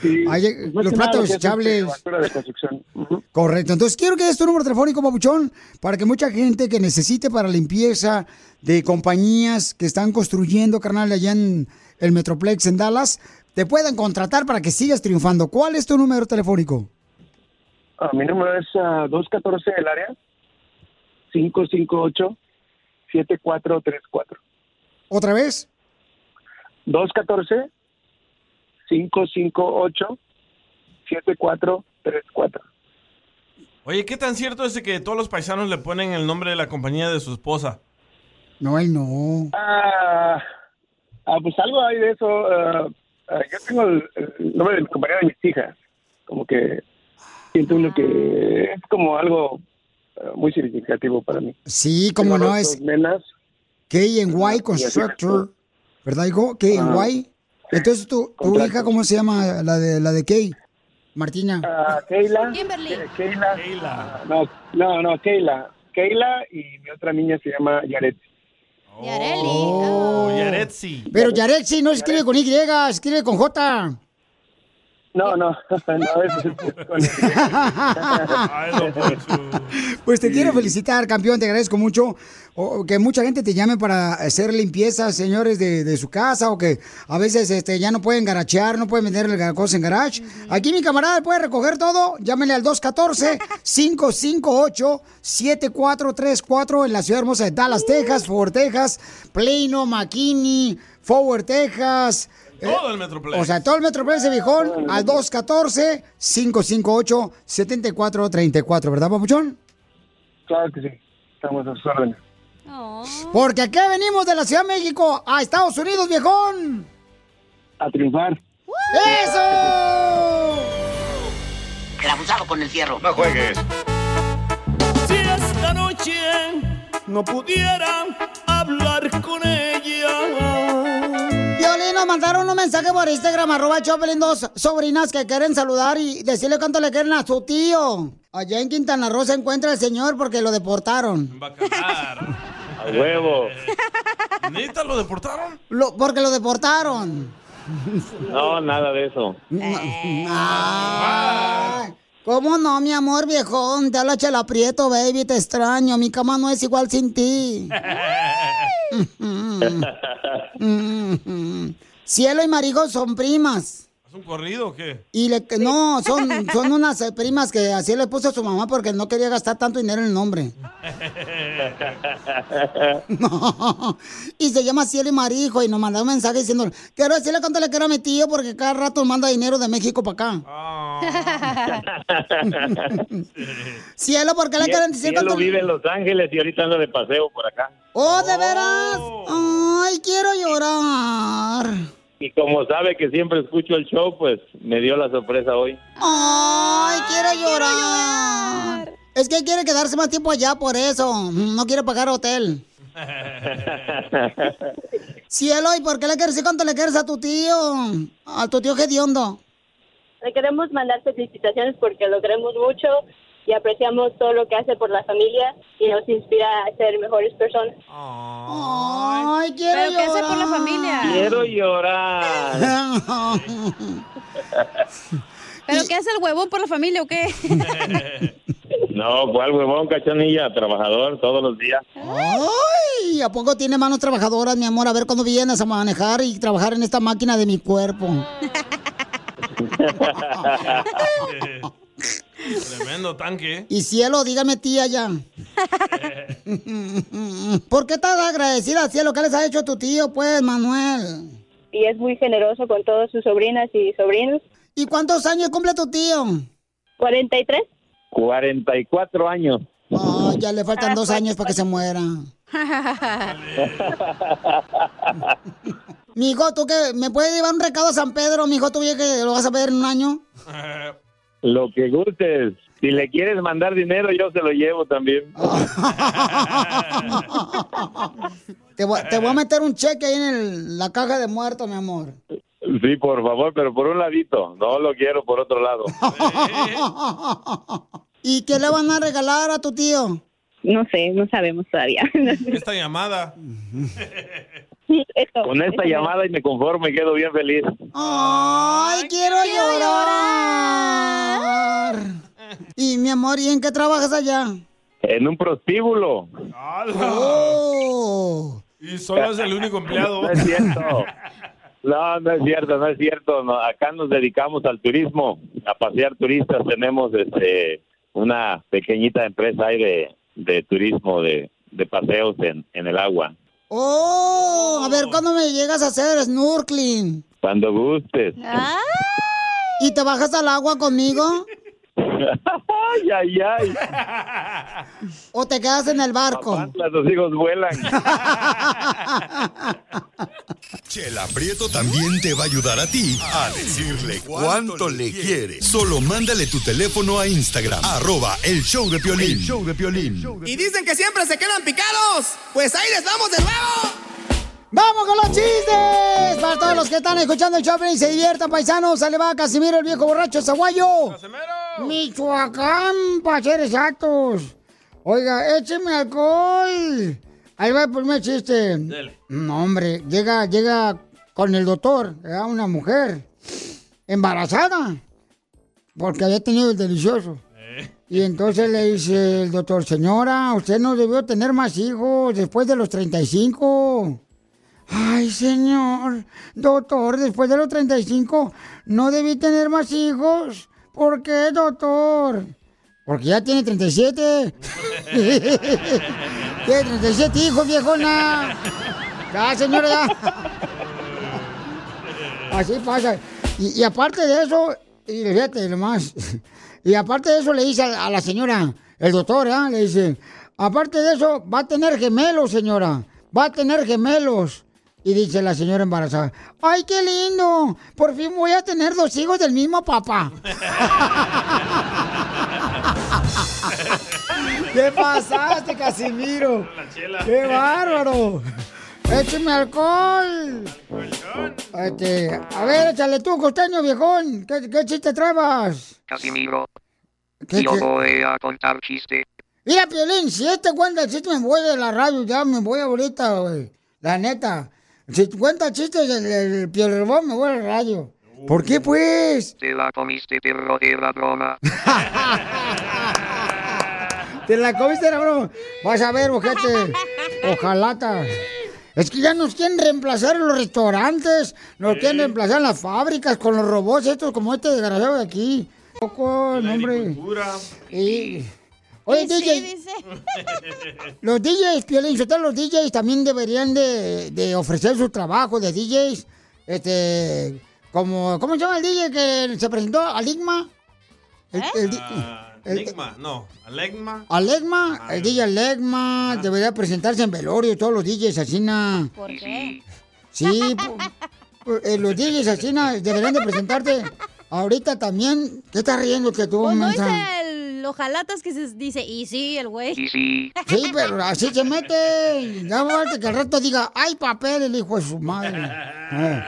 sí. Ahí, Pues los platos este, desechables. de. Ujú. Correcto. Entonces quiero que des tu número telefónico, Papuchón, para que mucha gente que necesite para limpieza de compañías que están construyendo, carnal, allá en el Metroplex en Dallas, te puedan contratar para que sigas triunfando. ¿Cuál es tu número telefónico? Ah, mi número es ah, 214 del área 558 7434. ¿Otra vez? 214 558 7434. Oye, ¿qué tan cierto es de que todos los paisanos le ponen el nombre de la compañía de su esposa? No, él no. Ah, ah, pues algo hay de eso. ah, ah, yo tengo el, el nombre de mi compañía de mis hijas. Como que siento uno que es como algo ah, muy significativo para mí. Sí, como Tengo no es nenas. K&Y Constructor, ¿verdad, hijo? K&Y. Entonces, ¿tu, tu hija cómo se llama la de la de Kay? Martina. Ah, Keila. Kimberly. Ke- Keila. Ah, No, no, no, Keila. Keila y mi otra niña se llama Yaret. Yareli. Oh, Yaretsi. Pero Yaretsi no se escribe con Y, escribe con J. No, no, no, es con Pues te quiero felicitar, campeón, te agradezco mucho. O- que mucha gente te llame para hacer limpieza, señores, de, de su casa, o que a veces este, ya no pueden garachear, no pueden vender la cosa en garage. Aquí mi camarada puede recoger todo. Llámenle al 214-558-7434 en la ciudad hermosa de Dallas, Texas, Fort Texas, Plano, McKinney, Forward, Texas. Todo el Metroplex. O sea, todo el Metroplex de Viejón al 214-558-7434, ¿verdad, papuchón? Claro que sí, estamos a sus órdenes. Porque aquí venimos de la Ciudad de México a Estados Unidos, viejón. A triunfar. ¡Eso! El abusado con el fierro. No juegues. Si esta noche no pudiera hablar con ella. Nos mandaron un mensaje por Instagram, arroba Choplin, dos sobrinas que quieren saludar y decirle cuánto le quieren a su tío. Allá en Quintana Roo se encuentra el señor porque lo deportaron. A huevo. ¿Neta lo deportaron? Lo- porque lo deportaron. No, nada de eso. Ay, ¿Cómo no, mi amor viejón? Te habla Chela Prieto, baby, te extraño. Mi cama no es igual sin ti. Cielo y Marijo son primas. ¿Es un corrido o qué? Y le, no, son, son unas primas que así le puso a su mamá porque no quería gastar tanto dinero en el nombre. No. Y se llama Cielo y Marijo y nos mandó un mensaje diciendo, quiero decirle cuánto le quiero a mi tío porque cada rato manda dinero de México para acá. Cielo, ¿por qué le quieren decir Cielo vive en Los Ángeles y ahorita anda de paseo por acá. Oh, ¿de veras? Ay, quiero llorar. Y como sabe que siempre escucho el show, pues me dio la sorpresa hoy. Ay, quiero llorar. Es que quiere quedarse más tiempo allá por eso. No quiere pagar hotel. Cielo, ¿y por qué le quieres decir cuánto le quieres a tu tío? A tu tío Gediondo. Le queremos mandar felicitaciones porque lo queremos mucho y apreciamos todo lo que hace por la familia y nos inspira a ser mejores personas. Ay, quiero ¿Pero qué hace llorar. por la familia? Quiero llorar. ¿Pero qué hace el huevón por la familia o qué? No, ¿cuál huevón, cachanilla? Trabajador todos los días. Ay, ¿a poco tiene manos trabajadoras, mi amor? A ver cuándo vienes a manejar y trabajar en esta máquina de mi cuerpo. Tremendo tanque. Y cielo, dígame tía ya. ¿Por qué estás agradecida, cielo? ¿Qué les ha hecho tu tío, pues, Manuel? Y es muy generoso con todas sus sobrinas y sobrinos. ¿Y cuántos años cumple tu tío? 43. 44 años. Oh, ya le faltan dos años para que se muera. Mijo, ¿tú qué? ¿Me puedes llevar un recado a San Pedro, mijo? ¿Tú que lo vas a ver en un año? Lo que gustes. Si le quieres mandar dinero, yo se lo llevo también. Te voy, te voy a meter un cheque ahí en el- la caja de muertos, mi amor. Sí, por favor, pero por un ladito. No lo quiero por otro lado. ¿Y qué le van a regalar a tu tío? No sé, no sabemos todavía. Esta llamada. Con esta llamada y me conformo y quedo bien feliz. ¡Ay, quiero, llorar! Y mi amor, ¿y en qué trabajas allá? En un prostíbulo. Oh. Y solo es el único empleado. No es cierto. No, no es cierto, no es cierto. No, acá nos dedicamos al turismo, a pasear turistas. Tenemos este una pequeñita empresa ahí de, de turismo, de, de paseos en, en el agua. ¡Oh! A ver, ¿cuándo me llegas a hacer snorkeling? Cuando gustes. ¿Y te bajas al agua conmigo? ay, ay, ay. ¿O te quedas en el barco? Los hijos vuelan. Chela Prieto también te va a ayudar a ti a decirle cuánto le quiere. Solo mándale tu teléfono a Instagram, arroba el show de Piolín. El show de Piolín. Y dicen que siempre se quedan picados. Pues ahí les vamos de nuevo. ¡Vamos con los chistes! Para todos los que están escuchando el show y se diviertan, paisanos. Sale va Casimiro, el viejo borracho zaguayo. Michoacán, para ser exactos. Oiga, écheme alcohol. Ahí va el primer chiste. No, hombre, llega, llega con el doctor, era una mujer. embarazada, porque había tenido el delicioso. Y entonces le dice el doctor, señora, usted no debió tener más hijos después de los 35. Ay, señor, doctor, después de los 35 no debí tener más hijos. ¿Por qué, doctor? Porque ya tiene 37. tiene 37 hijos, viejona. Ya, señora, ya. Así pasa. Y, y aparte de eso, y fíjate nomás, y aparte de eso le dice a, a la señora, el doctor, ¿ah? le dice, aparte de eso, va a tener gemelos, señora, va a tener gemelos. Y dice la señora embarazada, ¡ay, qué lindo! Por fin voy a tener dos hijos del mismo papá. ¿Qué pasaste, Casimiro? ¡Qué bárbaro! ¡Écheme alcohol! Este, a ver, échale tú, costeño, viejón. ¿Qué, qué chiste trabas? Casimiro. ¿Qué, Yo qué? voy a contar chiste. Mira, Piolín, si este cuenta el chiste, me voy de la radio, ya me voy ahorita, güey. La neta. Si cuenta chistes del, del Piolín, me voy a la radio. ¿Por qué, pues? Te la comiste, perro, era broma. ¿Te la comiste la broma? Vas a ver, ojete. Ojalata. Es que ya nos quieren reemplazar en los restaurantes, nos quieren reemplazar en las fábricas con los robots estos como este desgraciado de aquí. Poco, no, hombre. Y... Oye, Sí, DJ, dice. los DJs, los DJs también deberían de, de ofrecer su trabajo de DJs, este, como, ¿cómo se llama el DJ que se presentó? ¿Aligma? El, el di- Ah, el- Enigma, no. Alegma. Alegma, el DJ Alegma debería presentarse en velorio, todos los DJs asina. ¿Por qué? Sí, eh, los DJs asina deberían de presentarte. Ahorita también, ¿qué estás riendo que tú, Pues no el ojalatas que se dice, y sí, el güey. Y sí. Sí, pero así se mete. Ya falta que al rato diga, ay, papel, el hijo de su madre. Eh.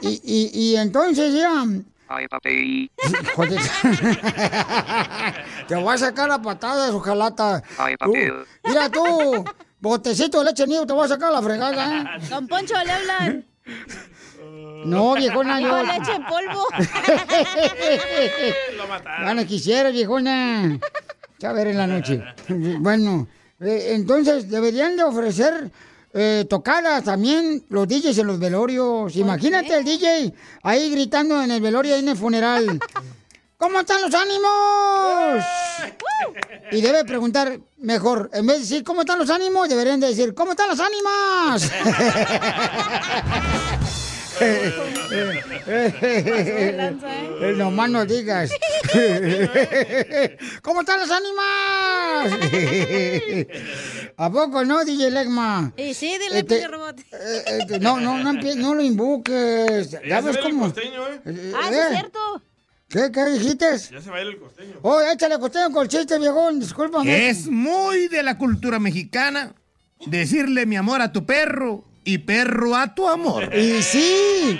Y, y, y, y entonces ya, Ay, de- te voy a sacar a patadas, ojalá. Ay, Tú, papel. mira tú, botecito de leche nido, te voy a sacar la fregada, ¿eh? Don Poncho, le hablan. No, viejona, yo. Dijo leche en polvo. Ya no quisiera, viejona. Ya ver en la noche. Bueno, eh, entonces deberían de ofrecer eh, tocadas también los DJs en los velorios. Imagínate el DJ ahí gritando en el velorio, ahí en el funeral. ¿Cómo están los ánimos? Y debe preguntar mejor, en vez de decir ¿cómo están los ánimos? Deberían de decir ¿cómo están las ánimas? Eh, Nomás no digas. ¿Cómo están las ánimas? ¿A poco no, DJ Legma? Y sí, dile, Este, robot. Eh, eh, no, no, no, no lo invoques. Ya ves cómo. costeño, ¿eh? Eh, Ah, sí, eh, es cierto. ¿Qué, qué dijiste? Ya se va a ir el costeño. Oh, échale costeño con el chiste, viejón. Discúlpame. Es muy de la cultura mexicana decirle mi amor a tu perro y perro a tu amor. Y sí.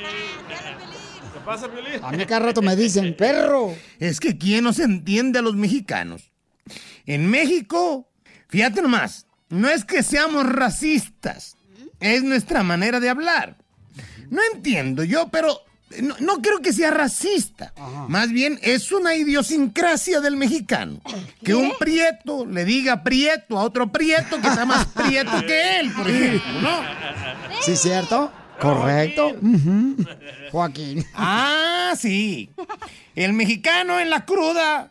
¿Qué pasa, Piolín? A mí cada rato me dicen, perro. Es que ¿quién nos entiende a los mexicanos? En México, fíjate nomás, no es que seamos racistas, es nuestra manera de hablar. No entiendo yo, pero no, no creo que sea racista. Más bien es una idiosincrasia del mexicano. Que un prieto le diga prieto a otro prieto que está más prieto que él, por ejemplo, ¿no? ¿Sí, cierto? Correcto. Joaquín. Ah, sí. El mexicano en la cruda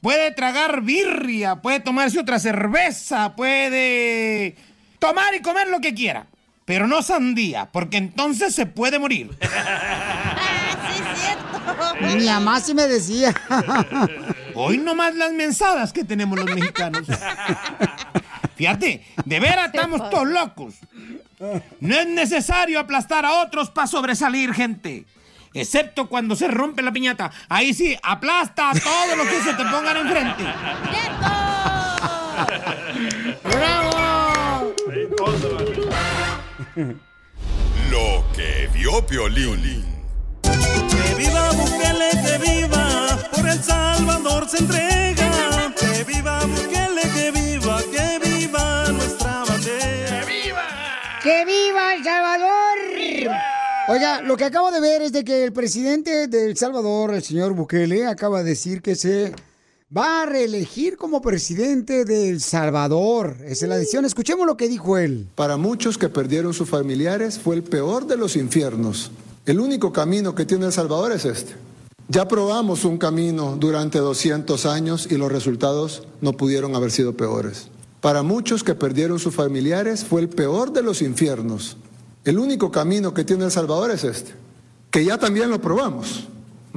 puede tragar birria, puede tomarse otra cerveza, puede tomar y comer lo que quiera. Pero no sandía, porque entonces se puede morir. Mi mamá sí me decía. Hoy nomás las mensadas que tenemos los mexicanos. Fíjate, de veras estamos todos locos. No es necesario aplastar a otros para sobresalir, gente. Excepto cuando se rompe la piñata. Ahí sí, aplasta a todos los que se te pongan enfrente. ¡Bravo! Lo que vio Piolín. Que viva Bukele, que viva, por El Salvador se entrega. Que viva Bukele, que viva, que viva nuestra bandera. ¡Que viva! ¡Que viva El Salvador! Oiga, lo que acabo de ver es de que el presidente de El Salvador, el señor Bukele, acaba de decir que se va a reelegir como presidente de El Salvador. Esa es la decisión. Escuchemos lo que dijo él. Para muchos que perdieron sus familiares fue el peor de los infiernos. El único camino que tiene El Salvador es este. Ya probamos un camino durante 200 años y los resultados no pudieron haber sido peores. Para muchos que perdieron sus familiares fue el peor de los infiernos. El único camino que tiene El Salvador es este, que ya también lo probamos.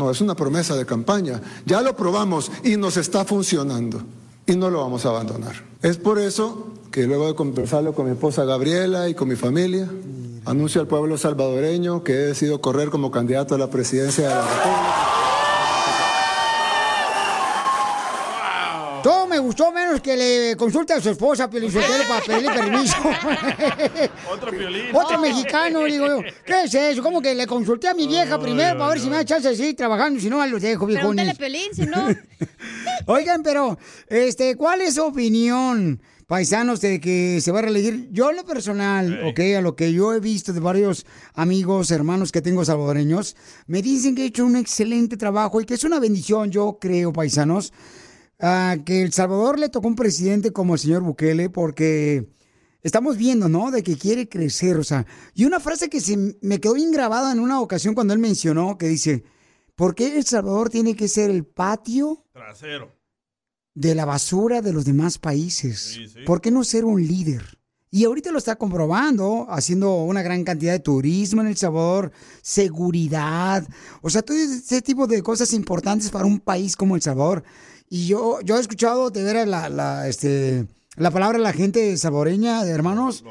No, es una promesa de campaña. Ya lo probamos y nos está funcionando y no lo vamos a abandonar. Es por eso que luego de conversarlo con mi esposa Gabriela y con mi familia, anuncio al pueblo salvadoreño que he decidido correr como candidato a la presidencia de la República. Todo me gustó menos que le consulte a su esposa, Pielichotero, para pedirle permiso. Otro violín. Otro mexicano, digo yo. ¿Qué es eso? ¿Cómo que le consulté a mi vieja primero para ver si me da chance de seguir trabajando? Si no, los dejo, Pregúntale viejones. a Pelín, si no. Oigan, pero, este, ¿cuál es su opinión, paisanos, de que se va a reelegir? Yo, en lo personal, ok, a lo que yo he visto de varios amigos, hermanos que tengo salvadoreños, me dicen que he hecho un excelente trabajo y que es una bendición, yo creo, paisanos, que El Salvador le tocó un presidente como el señor Bukele, porque estamos viendo, ¿no? De que quiere crecer, o sea, y una frase que se me quedó bien grabada en una ocasión cuando él mencionó, que dice, ¿por qué El Salvador tiene que ser el patio? Trasero. de la basura de los demás países. ¿Por qué no ser un líder? Y ahorita lo está comprobando, haciendo una gran cantidad de turismo en El Salvador, seguridad, o sea, todo ese tipo de cosas importantes para un país como El Salvador. Y yo, yo he escuchado de veras la, la, este, la palabra de la gente salvadoreña, de hermanos,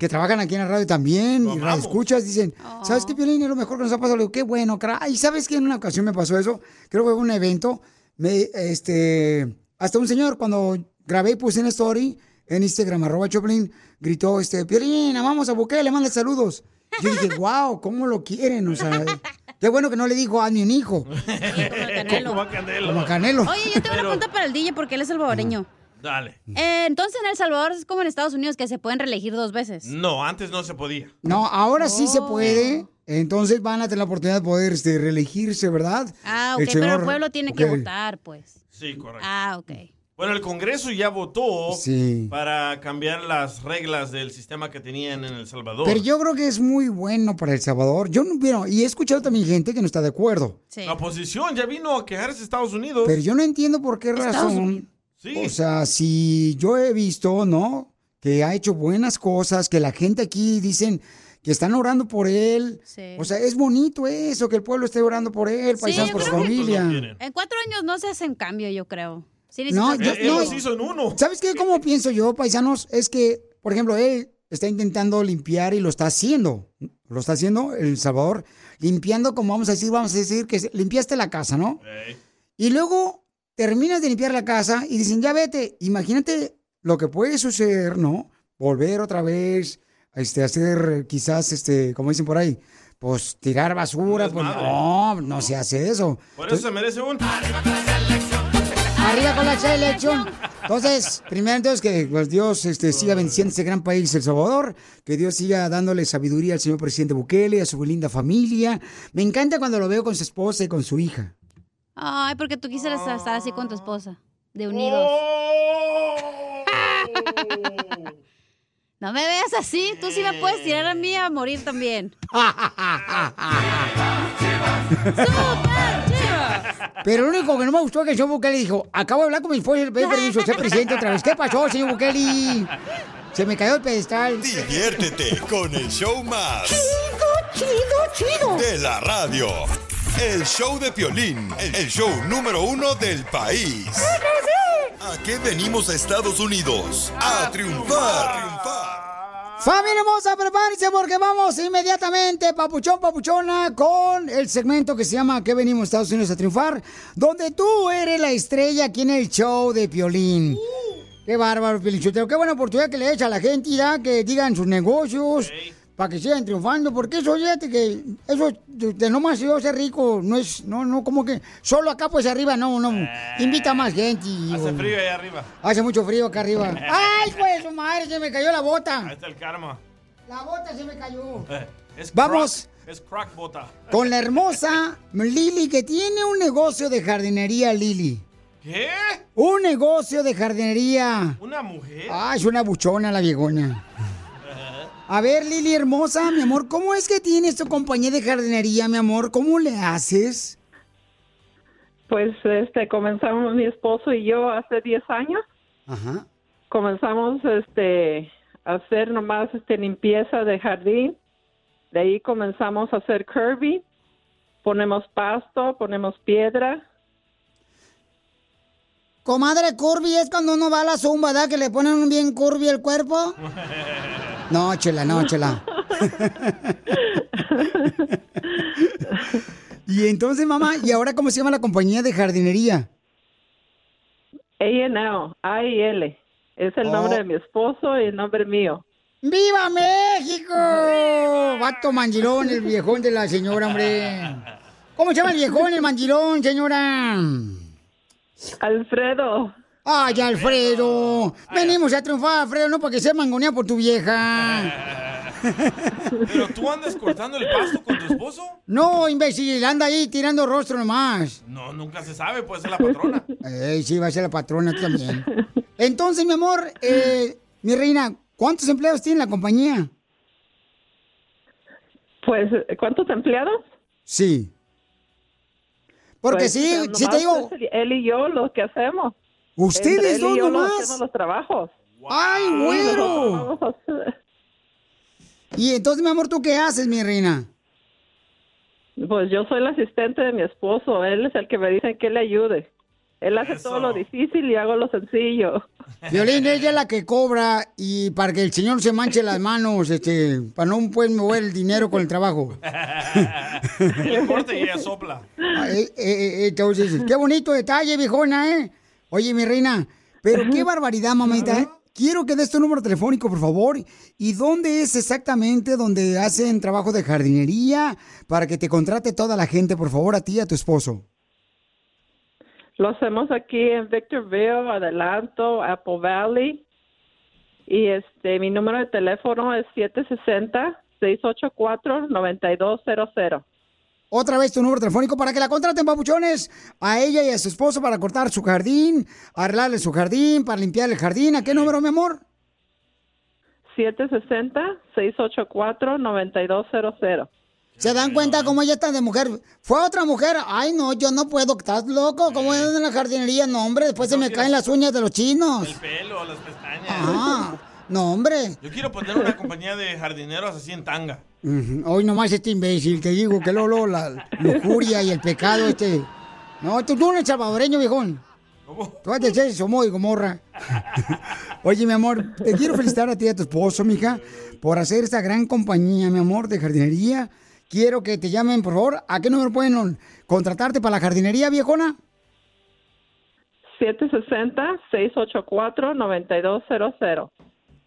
que trabajan aquí en la radio también, y radio escuchas, dicen, ¿sabes qué, Piolín? Es lo mejor que nos ha pasado. Le digo, qué bueno, caray. ¿Y sabes que en una ocasión me pasó eso? Creo que fue un evento, me, este, hasta un señor cuando grabé y puse en story, en Instagram, arroba Choplin, gritó, este, Piolín, vamos a Bukele, le manda saludos. Yo dije, wow, ¿cómo lo quieren? O sea, qué bueno que no le dijo a ni un hijo. Como a Canelo. Como a Canelo. Oye, yo tengo una pregunta para el DJ porque él es salvadoreño. Dale. Eh, entonces en El Salvador es como en Estados Unidos que se pueden reelegir dos veces. No, antes no se podía. No, ahora sí se puede. Entonces van a tener la oportunidad de poder este, reelegirse, ¿verdad? Ah, ok, El pero el pueblo tiene que votar, pues. Sí, correcto. Ah, ok. Bueno, el Congreso ya votó Sí. para cambiar las reglas del sistema que tenían en El Salvador. Pero yo creo que es muy bueno para El Salvador. Yo no, bueno, y he escuchado también gente que no está de acuerdo. La oposición ya vino a quejarse a Estados Unidos. Pero yo no entiendo por qué Estados razón. Unidos. Sí. O sea, si yo he visto, ¿no? Que ha hecho buenas cosas, que la gente aquí dicen que están orando por él. Sí. O sea, es bonito eso, que el pueblo esté orando por él, paisanos por su familia. En cuatro años no se hacen cambio, yo creo. Sí No, yo, tiempo. no. ¿Sabes qué? ¿Cómo pienso yo, paisanos? Es que, por ejemplo, él está intentando limpiar y lo está haciendo. Lo está haciendo El Salvador, limpiando, como vamos a decir, vamos a decir que limpiaste la casa, ¿no? Y luego terminas de limpiar la casa y dicen, ya vete. Imagínate lo que puede suceder, ¿no? Volver otra vez, este, hacer quizás, este, como dicen por ahí, pues tirar basura. Pues, desmadre. no, no se hace eso. Por eso se merece un... Arriba con la selección. Entonces, primero entonces que pues, Dios este, siga bendiciendo este gran país, El Salvador, que Dios siga dándole sabiduría al señor presidente Bukele, a su linda familia. Me encanta cuando lo veo con su esposa y con su hija. Ay, porque tú quisieras estar así con tu esposa. De unidos. No me veas así. Tú sí me puedes tirar a mí a morir también. Pero lo único que no me gustó es que el señor Bukele dijo, acabo de hablar con mi esposa y le pedí permiso ser presidente otra vez. ¿Qué pasó, señor Bukele? Se me cayó el pedestal. Diviértete con el show más. Chido, chido, chido. De la radio. El show de Piolín, el show número uno del país. ¿A qué venimos a Estados Unidos? A triunfar. Familia hermosa, prepárense porque vamos inmediatamente, papuchón, papuchona, con el segmento que se llama ¿Qué venimos a Estados Unidos a triunfar? Donde tú eres la estrella aquí en el show de Piolín. Qué bárbaro, Piolichotero. Qué buena oportunidad que le echa a la gente, ya, que digan sus negocios, para que sigan triunfando. Porque eso, fíjate que eso de nomás yo ser rico, no es, no, no, como que solo acá pues arriba, no, no. Invita más gente. Hace frío ahí arriba. Hace mucho frío acá arriba. ¡Ay, pues, su madre! Se me cayó la bota. Ahí está el karma. La bota se me cayó. Eh, es Vamos, Es crack bota. con la hermosa Lili, que tiene un negocio de jardinería, Lili. ¿Qué? Un negocio de jardinería. ¿Una mujer? Ah, es una buchona la viejona. A ver, Lili hermosa, mi amor, ¿cómo es que tienes tu compañía de jardinería, mi amor? ¿Cómo le haces? Pues este comenzamos mi esposo y yo hace 10 años. Ajá. Comenzamos este a hacer nomás este limpieza de jardín. De ahí comenzamos a hacer curvy. Ponemos pasto, ponemos piedra. Comadre, curvy es cuando uno va a la zumba, ¿verdad? Que le ponen un bien curvy el cuerpo. No, chela, no, chela. y entonces, mamá, ¿y ahora cómo se llama la compañía de jardinería? A&L, A-I-L. Es el nombre Oh. de mi esposo y el nombre mío. ¡Viva México! Vato mangilón, el viejón de la señora, hombre. ¿Cómo se llama el viejón, el mangilón, señora? Alfredo. Ay, Alfredo. Venimos a triunfar, Alfredo, no para que sea mangonea por tu vieja. ¿Pero tú andas cortando el pasto con tu esposo? No, imbécil, anda ahí tirando rostro nomás. No, nunca se sabe, puede ser la patrona. Ey, sí, va a ser la patrona también. Entonces, mi amor, eh, mi reina, ¿cuántos empleados tiene la compañía? Pues, ¿cuántos empleados? Sí. Porque Pues, sí, si te digo, él y yo los que hacemos. ¿Ustedes dos yo nomás? hacemos los trabajos. ¡ay, güero! Y entonces, mi amor, ¿tú qué haces, mi reina? Pues yo soy la asistente de mi esposo. Él es el que me dice que le ayude. Él hace todo lo difícil y hago lo sencillo. Violín, ella es la que cobra y para que el señor se manche las manos, este, para no pueden mover el dinero con el trabajo. Él corta y ella sopla. Ah, eh, eh, eh, entonces, qué bonito detalle, viejona, ¿eh? Oye, mi reina, pero qué barbaridad, mamita. Quiero que des tu número telefónico, por favor. ¿Y dónde es exactamente donde hacen trabajo de jardinería para que te contrate toda la gente, por favor, a ti y a tu esposo? Lo hacemos aquí en Victorville, Adelanto, Apple Valley. Y este, mi número de teléfono es 760-684-9200. Otra vez tu número telefónico para que la contraten, papuchones, a ella y a su esposo para cortar su jardín, arreglarle su jardín, para limpiar el jardín. ¿A qué número, mi amor? 760-684-9200. ¿Se dan cuenta cómo ella está de mujer? Fue otra mujer. Ay, no, yo no puedo. ¿Estás loco? ¿Cómo es en la jardinería? No, hombre, después se me caen las uñas de los chinos. El pelo, las pestañas. Ah, no, hombre. Yo quiero poner una compañía de jardineros así en tanga. Hoy nomás este imbécil, te digo que luego la lujuria y el pecado este. No, tú, tú no eres salvadoreño, viejón. Tú vas a ser Somo y Gomorra. Oye, mi amor, te quiero felicitar a ti y a tu esposo, mija, por hacer esta gran compañía, mi amor, de jardinería. Quiero que te llamen, por favor. ¿A qué número pueden contratarte para la jardinería, viejona? 760-684-9200.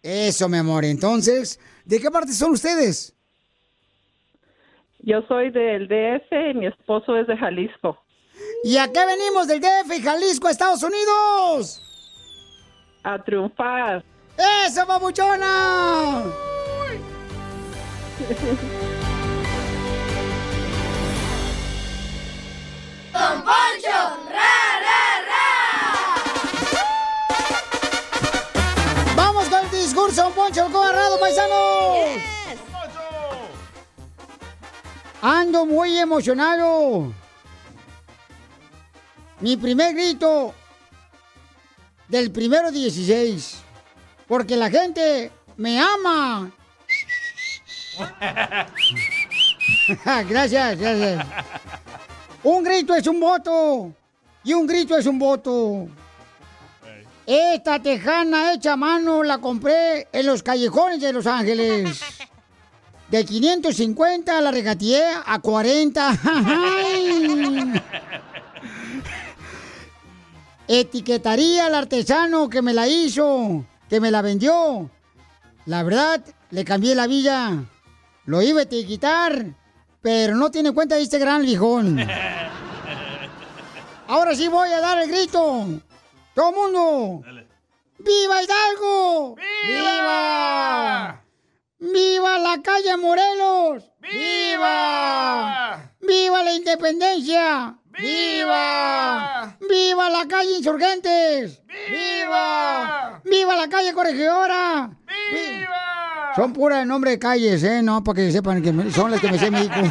Eso, mi amor. Entonces, ¿de qué parte son ustedes? Yo soy del DF y mi esposo es de Jalisco. ¿Y a qué venimos del DF y Jalisco, Estados Unidos? A triunfar. ¡Eso, papuchona! Don Poncho, ra, ¡Vamos con el discurso, don Poncho Corrado, paisanos! Ando muy emocionado. Mi primer grito del primero 16. Porque la gente me ama. gracias, gracias. Un grito es un voto. Y un grito es un voto. Esta tejana hecha a mano la compré en los callejones de Los Ángeles. De 550 la regateé a 40. ¡Ay! Etiquetaría al artesano que me la hizo, que me la vendió. La verdad, le cambié la villa. Lo iba a etiquetar, pero no tiene cuenta de este gran viejón. Ahora sí voy a dar el grito. ¡Todo mundo! ¡Viva Hidalgo! ¡Viva! ¡Viva la calle Morelos! ¡Viva! ¡Viva la independencia! ¡Viva! ¡Viva la calle Insurgentes! ¡Viva! ¡Viva la calle Corregidora! ¡Viva! Son puras nombre de calles, ¿eh? No, para que sepan que son las que me sé México.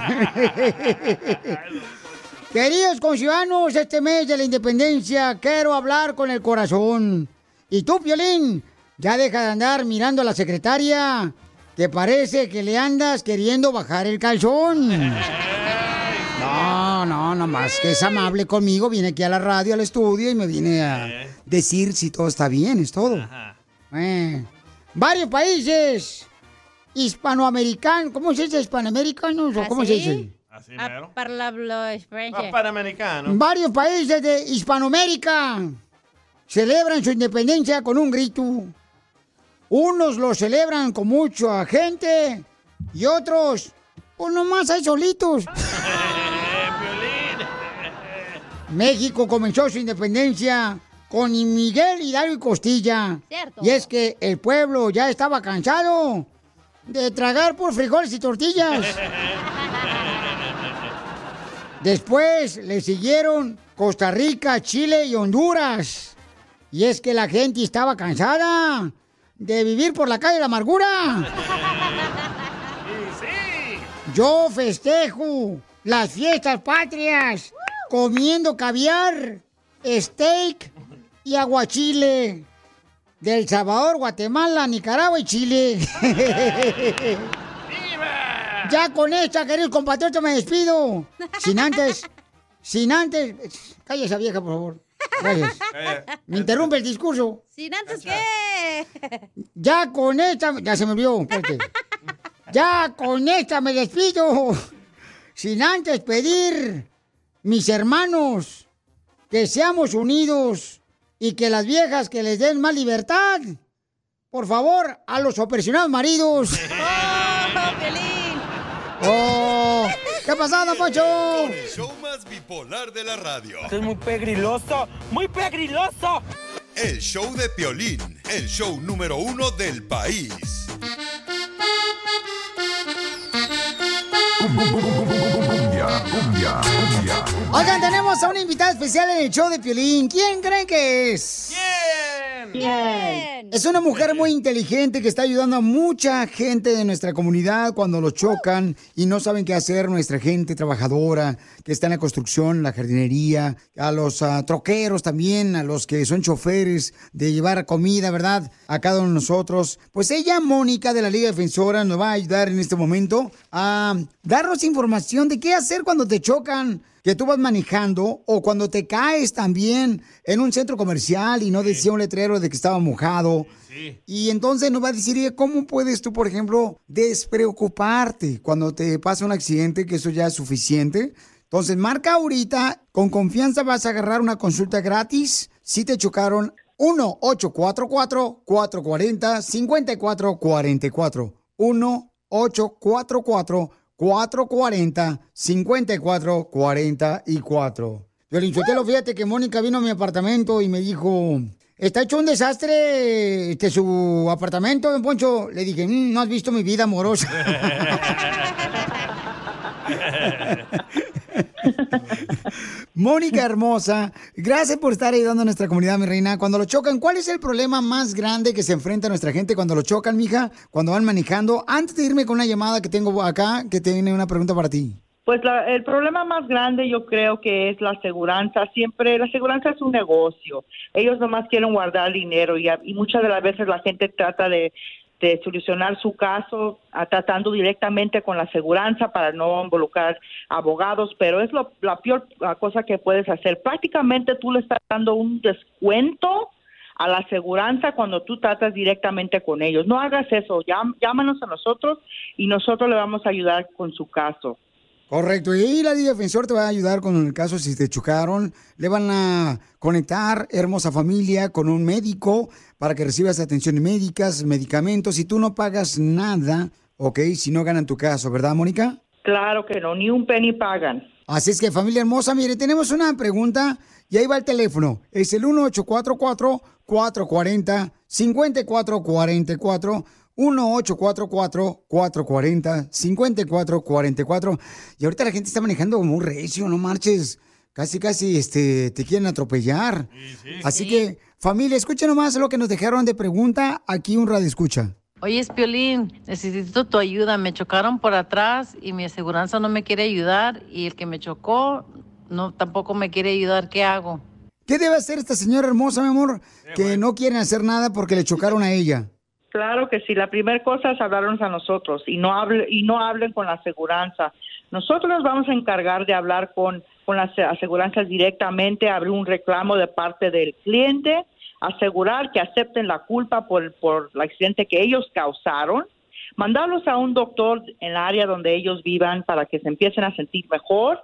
Queridos conciudadanos, este mes de la independencia quiero hablar con el corazón. Y tú, Piolín, ya deja de andar mirando a la secretaria, que parece que le andas queriendo bajar el calzón. No, no, nomás que es amable conmigo, viene aquí a la radio, al estudio y me viene a decir si todo está bien, es todo. Eh, varios países hispanoamericanos, ¿cómo se dice hispanoamericanos o cómo se dice? Así Ah, mero. Ah, Panamericano. Varios países de Hispanoamérica celebran su independencia con un grito. Unos lo celebran con mucha gente y otros, pues nomás hay solitos. México comenzó su independencia con Miguel Hidalgo y Costilla. Cierto. Y es que el pueblo ya estaba cansado de tragar por frijoles y tortillas. Después le siguieron Costa Rica, Chile y Honduras. Y es que la gente estaba cansada de vivir por la calle de la amargura. Yo festejo las fiestas patrias comiendo caviar, steak y aguachile. Del Salvador, Guatemala, Nicaragua y Chile. Ya con esta, queridos compatriotas, me despido. Sin antes, sin antes. Calla esa vieja, por favor. Gracias. Me interrumpe el discurso. ¿Sin antes qué? Ya con esta. Ya se me espérate. Ya con esta me despido. Sin antes pedir, mis hermanos, que seamos unidos y que las viejas que les den más libertad. Por favor, a los opresionados maridos. ¡Oh! ¿Qué pasó, don Poncho? El show más bipolar de la radio. Esto es muy pegriloso, muy pegriloso. El show de Piolín, el show número uno del país. Oigan, tenemos a una invitada especial en el show de Piolín. ¿Quién creen que es? ¿Quién? Es una mujer muy inteligente que está ayudando a mucha gente de nuestra comunidad cuando los chocan y no saben qué hacer. Nuestra gente trabajadora que está en la construcción, la jardinería, a los ah, troqueros también, a los que son choferes de llevar comida, ¿verdad? A cada uno de nosotros. Pues ella, Mónica de la Liga Defensora, nos va a ayudar en este momento a darnos información de qué hacer cuando te chocan que tú vas manejando o cuando te caes también en un centro comercial y no decía un letrero de que estaba mojado. Y entonces nos va a decir cómo puedes tú, por ejemplo, despreocuparte cuando te pasa un accidente, que eso ya es suficiente. Entonces, marca ahorita, con confianza vas a agarrar una consulta gratis. Si te chocaron, 1-844-440-5444. 1-844-440-5444. Violín Sotelo, fíjate que Mónica vino a mi apartamento y me dijo, está hecho un desastre este, su apartamento, don Poncho. Le dije, "Mm, no has visto mi vida amorosa. Mónica hermosa, gracias por estar ayudando a nuestra comunidad, mi reina. Cuando lo chocan, ¿cuál es el problema más grande que se enfrenta nuestra gente cuando lo chocan, mija? Cuando van manejando. Antes de irme con una llamada que tengo acá, que tiene una pregunta para ti. Pues la- el problema más grande yo creo que es la aseguranza. Siempre la aseguranza es un negocio. Ellos nomás quieren guardar dinero y, a- y muchas de las veces la gente trata de, de solucionar su caso a- tratando directamente con la aseguranza para no involucrar abogados, pero es lo- la peor ah, cosa que puedes hacer. Prácticamente tú le estás dando un descuento a la aseguranza cuando tú tratas directamente con ellos. No hagas eso, llámanos a nosotros y nosotros le vamos a ayudar con su caso. Correcto, y la Defensor te va a ayudar con el caso si te chocaron. Le van a conectar, hermosa familia, con un médico para que recibas atenciones médicas, medicamentos. Y tú no pagas nada, ¿ok? Si no ganan tu caso, ¿verdad, Mónica? Claro que no, ni un penny pagan. Así es que familia hermosa, mire, tenemos una pregunta y ahí va el teléfono. Es el 1844-440-5444. 1-844-440-5444. Y ahorita la gente está manejando como un recio, no marches. Casi, casi este, te quieren atropellar. Así que, familia, escuchen nomás lo que nos dejaron de pregunta. Aquí un radio escucha. Oye, Espiolín, necesito tu ayuda. Me chocaron por atrás y mi aseguranza no me quiere ayudar y el que me chocó no tampoco me quiere ayudar. ¿Qué hago? ¿Qué debe hacer esta señora hermosa, mi amor, que no quieren hacer nada porque le chocaron a ella? Claro que sí. La primera cosa es hablarnos a nosotros y no hable, y no hablen con la aseguranza. Nosotros nos vamos a encargar de hablar con, las aseguranzas directamente, abrir un reclamo de parte del cliente, asegurar que acepten la culpa por, por el accidente que ellos causaron, mandarlos a un doctor en el área donde ellos vivan para que se empiecen a sentir mejor,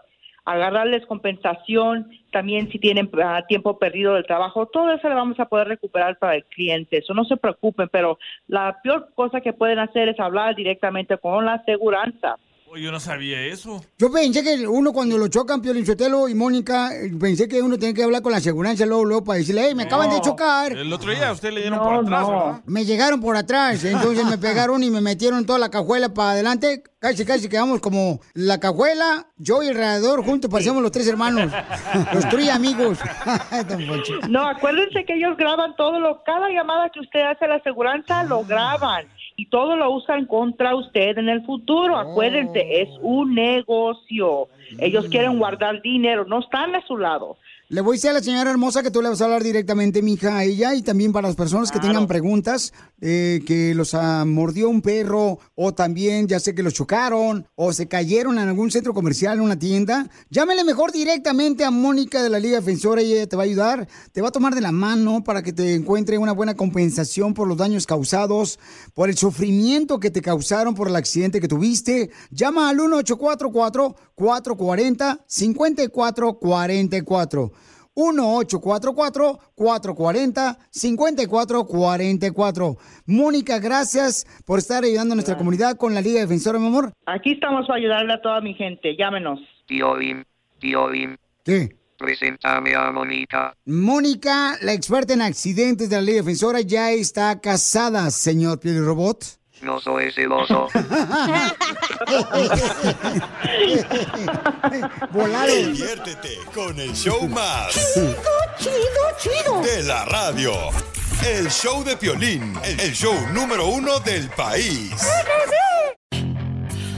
agarrarles compensación, también si tienen ah, tiempo perdido del trabajo, todo eso le vamos a poder recuperar para el cliente. Eso no se preocupen, pero la peor cosa que pueden hacer es hablar directamente con la aseguranza. Yo no sabía eso. Yo pensé que uno cuando lo chocan, Pio Linchotelo y Mónica, pensé que uno tenía que hablar con la aseguranza luego, luego para decirle, hey, me acaban de chocar. El otro día a usted le dieron por atrás, ¿verdad? Me llegaron por atrás, entonces me pegaron y me metieron toda la cajuela para adelante. Casi, casi quedamos como la cajuela, yo y el radiador juntos, parecíamos los tres hermanos. Los tres amigos. No, acuérdense que ellos graban todo lo, cada llamada que usted hace a la aseguranza lo graban y todo lo usan contra usted en el futuro. Acuérdense, es un negocio. Ellos quieren guardar dinero, no están a su lado. Le voy a decir a la señora hermosa que tú le vas a hablar directamente, mija, a ella y también para las personas que tengan preguntas, eh, que los ah, mordió un perro o también ya sé que los chocaron o se cayeron en algún centro comercial, en una tienda. Llámele mejor directamente a Mónica de la Liga Defensora y ella te va a ayudar, te va a tomar de la mano para que te encuentre una buena compensación por los daños causados, por el sufrimiento que te causaron por el accidente que tuviste. Llama al 1844 440 5444 1-844-440-5444. Mónica, gracias por estar ayudando a nuestra comunidad con la Liga Defensora, mi amor. Aquí estamos para ayudarle a toda mi gente. Llámenos. Tío Bim, tío Bim, ¿Qué? preséntame a Mónica. Mónica, la experta en accidentes de la Liga Defensora, ya está casada, señor Piel Robot. No soy celoso. Volaron. Diviértete con el show más. Chido, chido, chido. De la radio. El show de Piolín. El show número uno del país.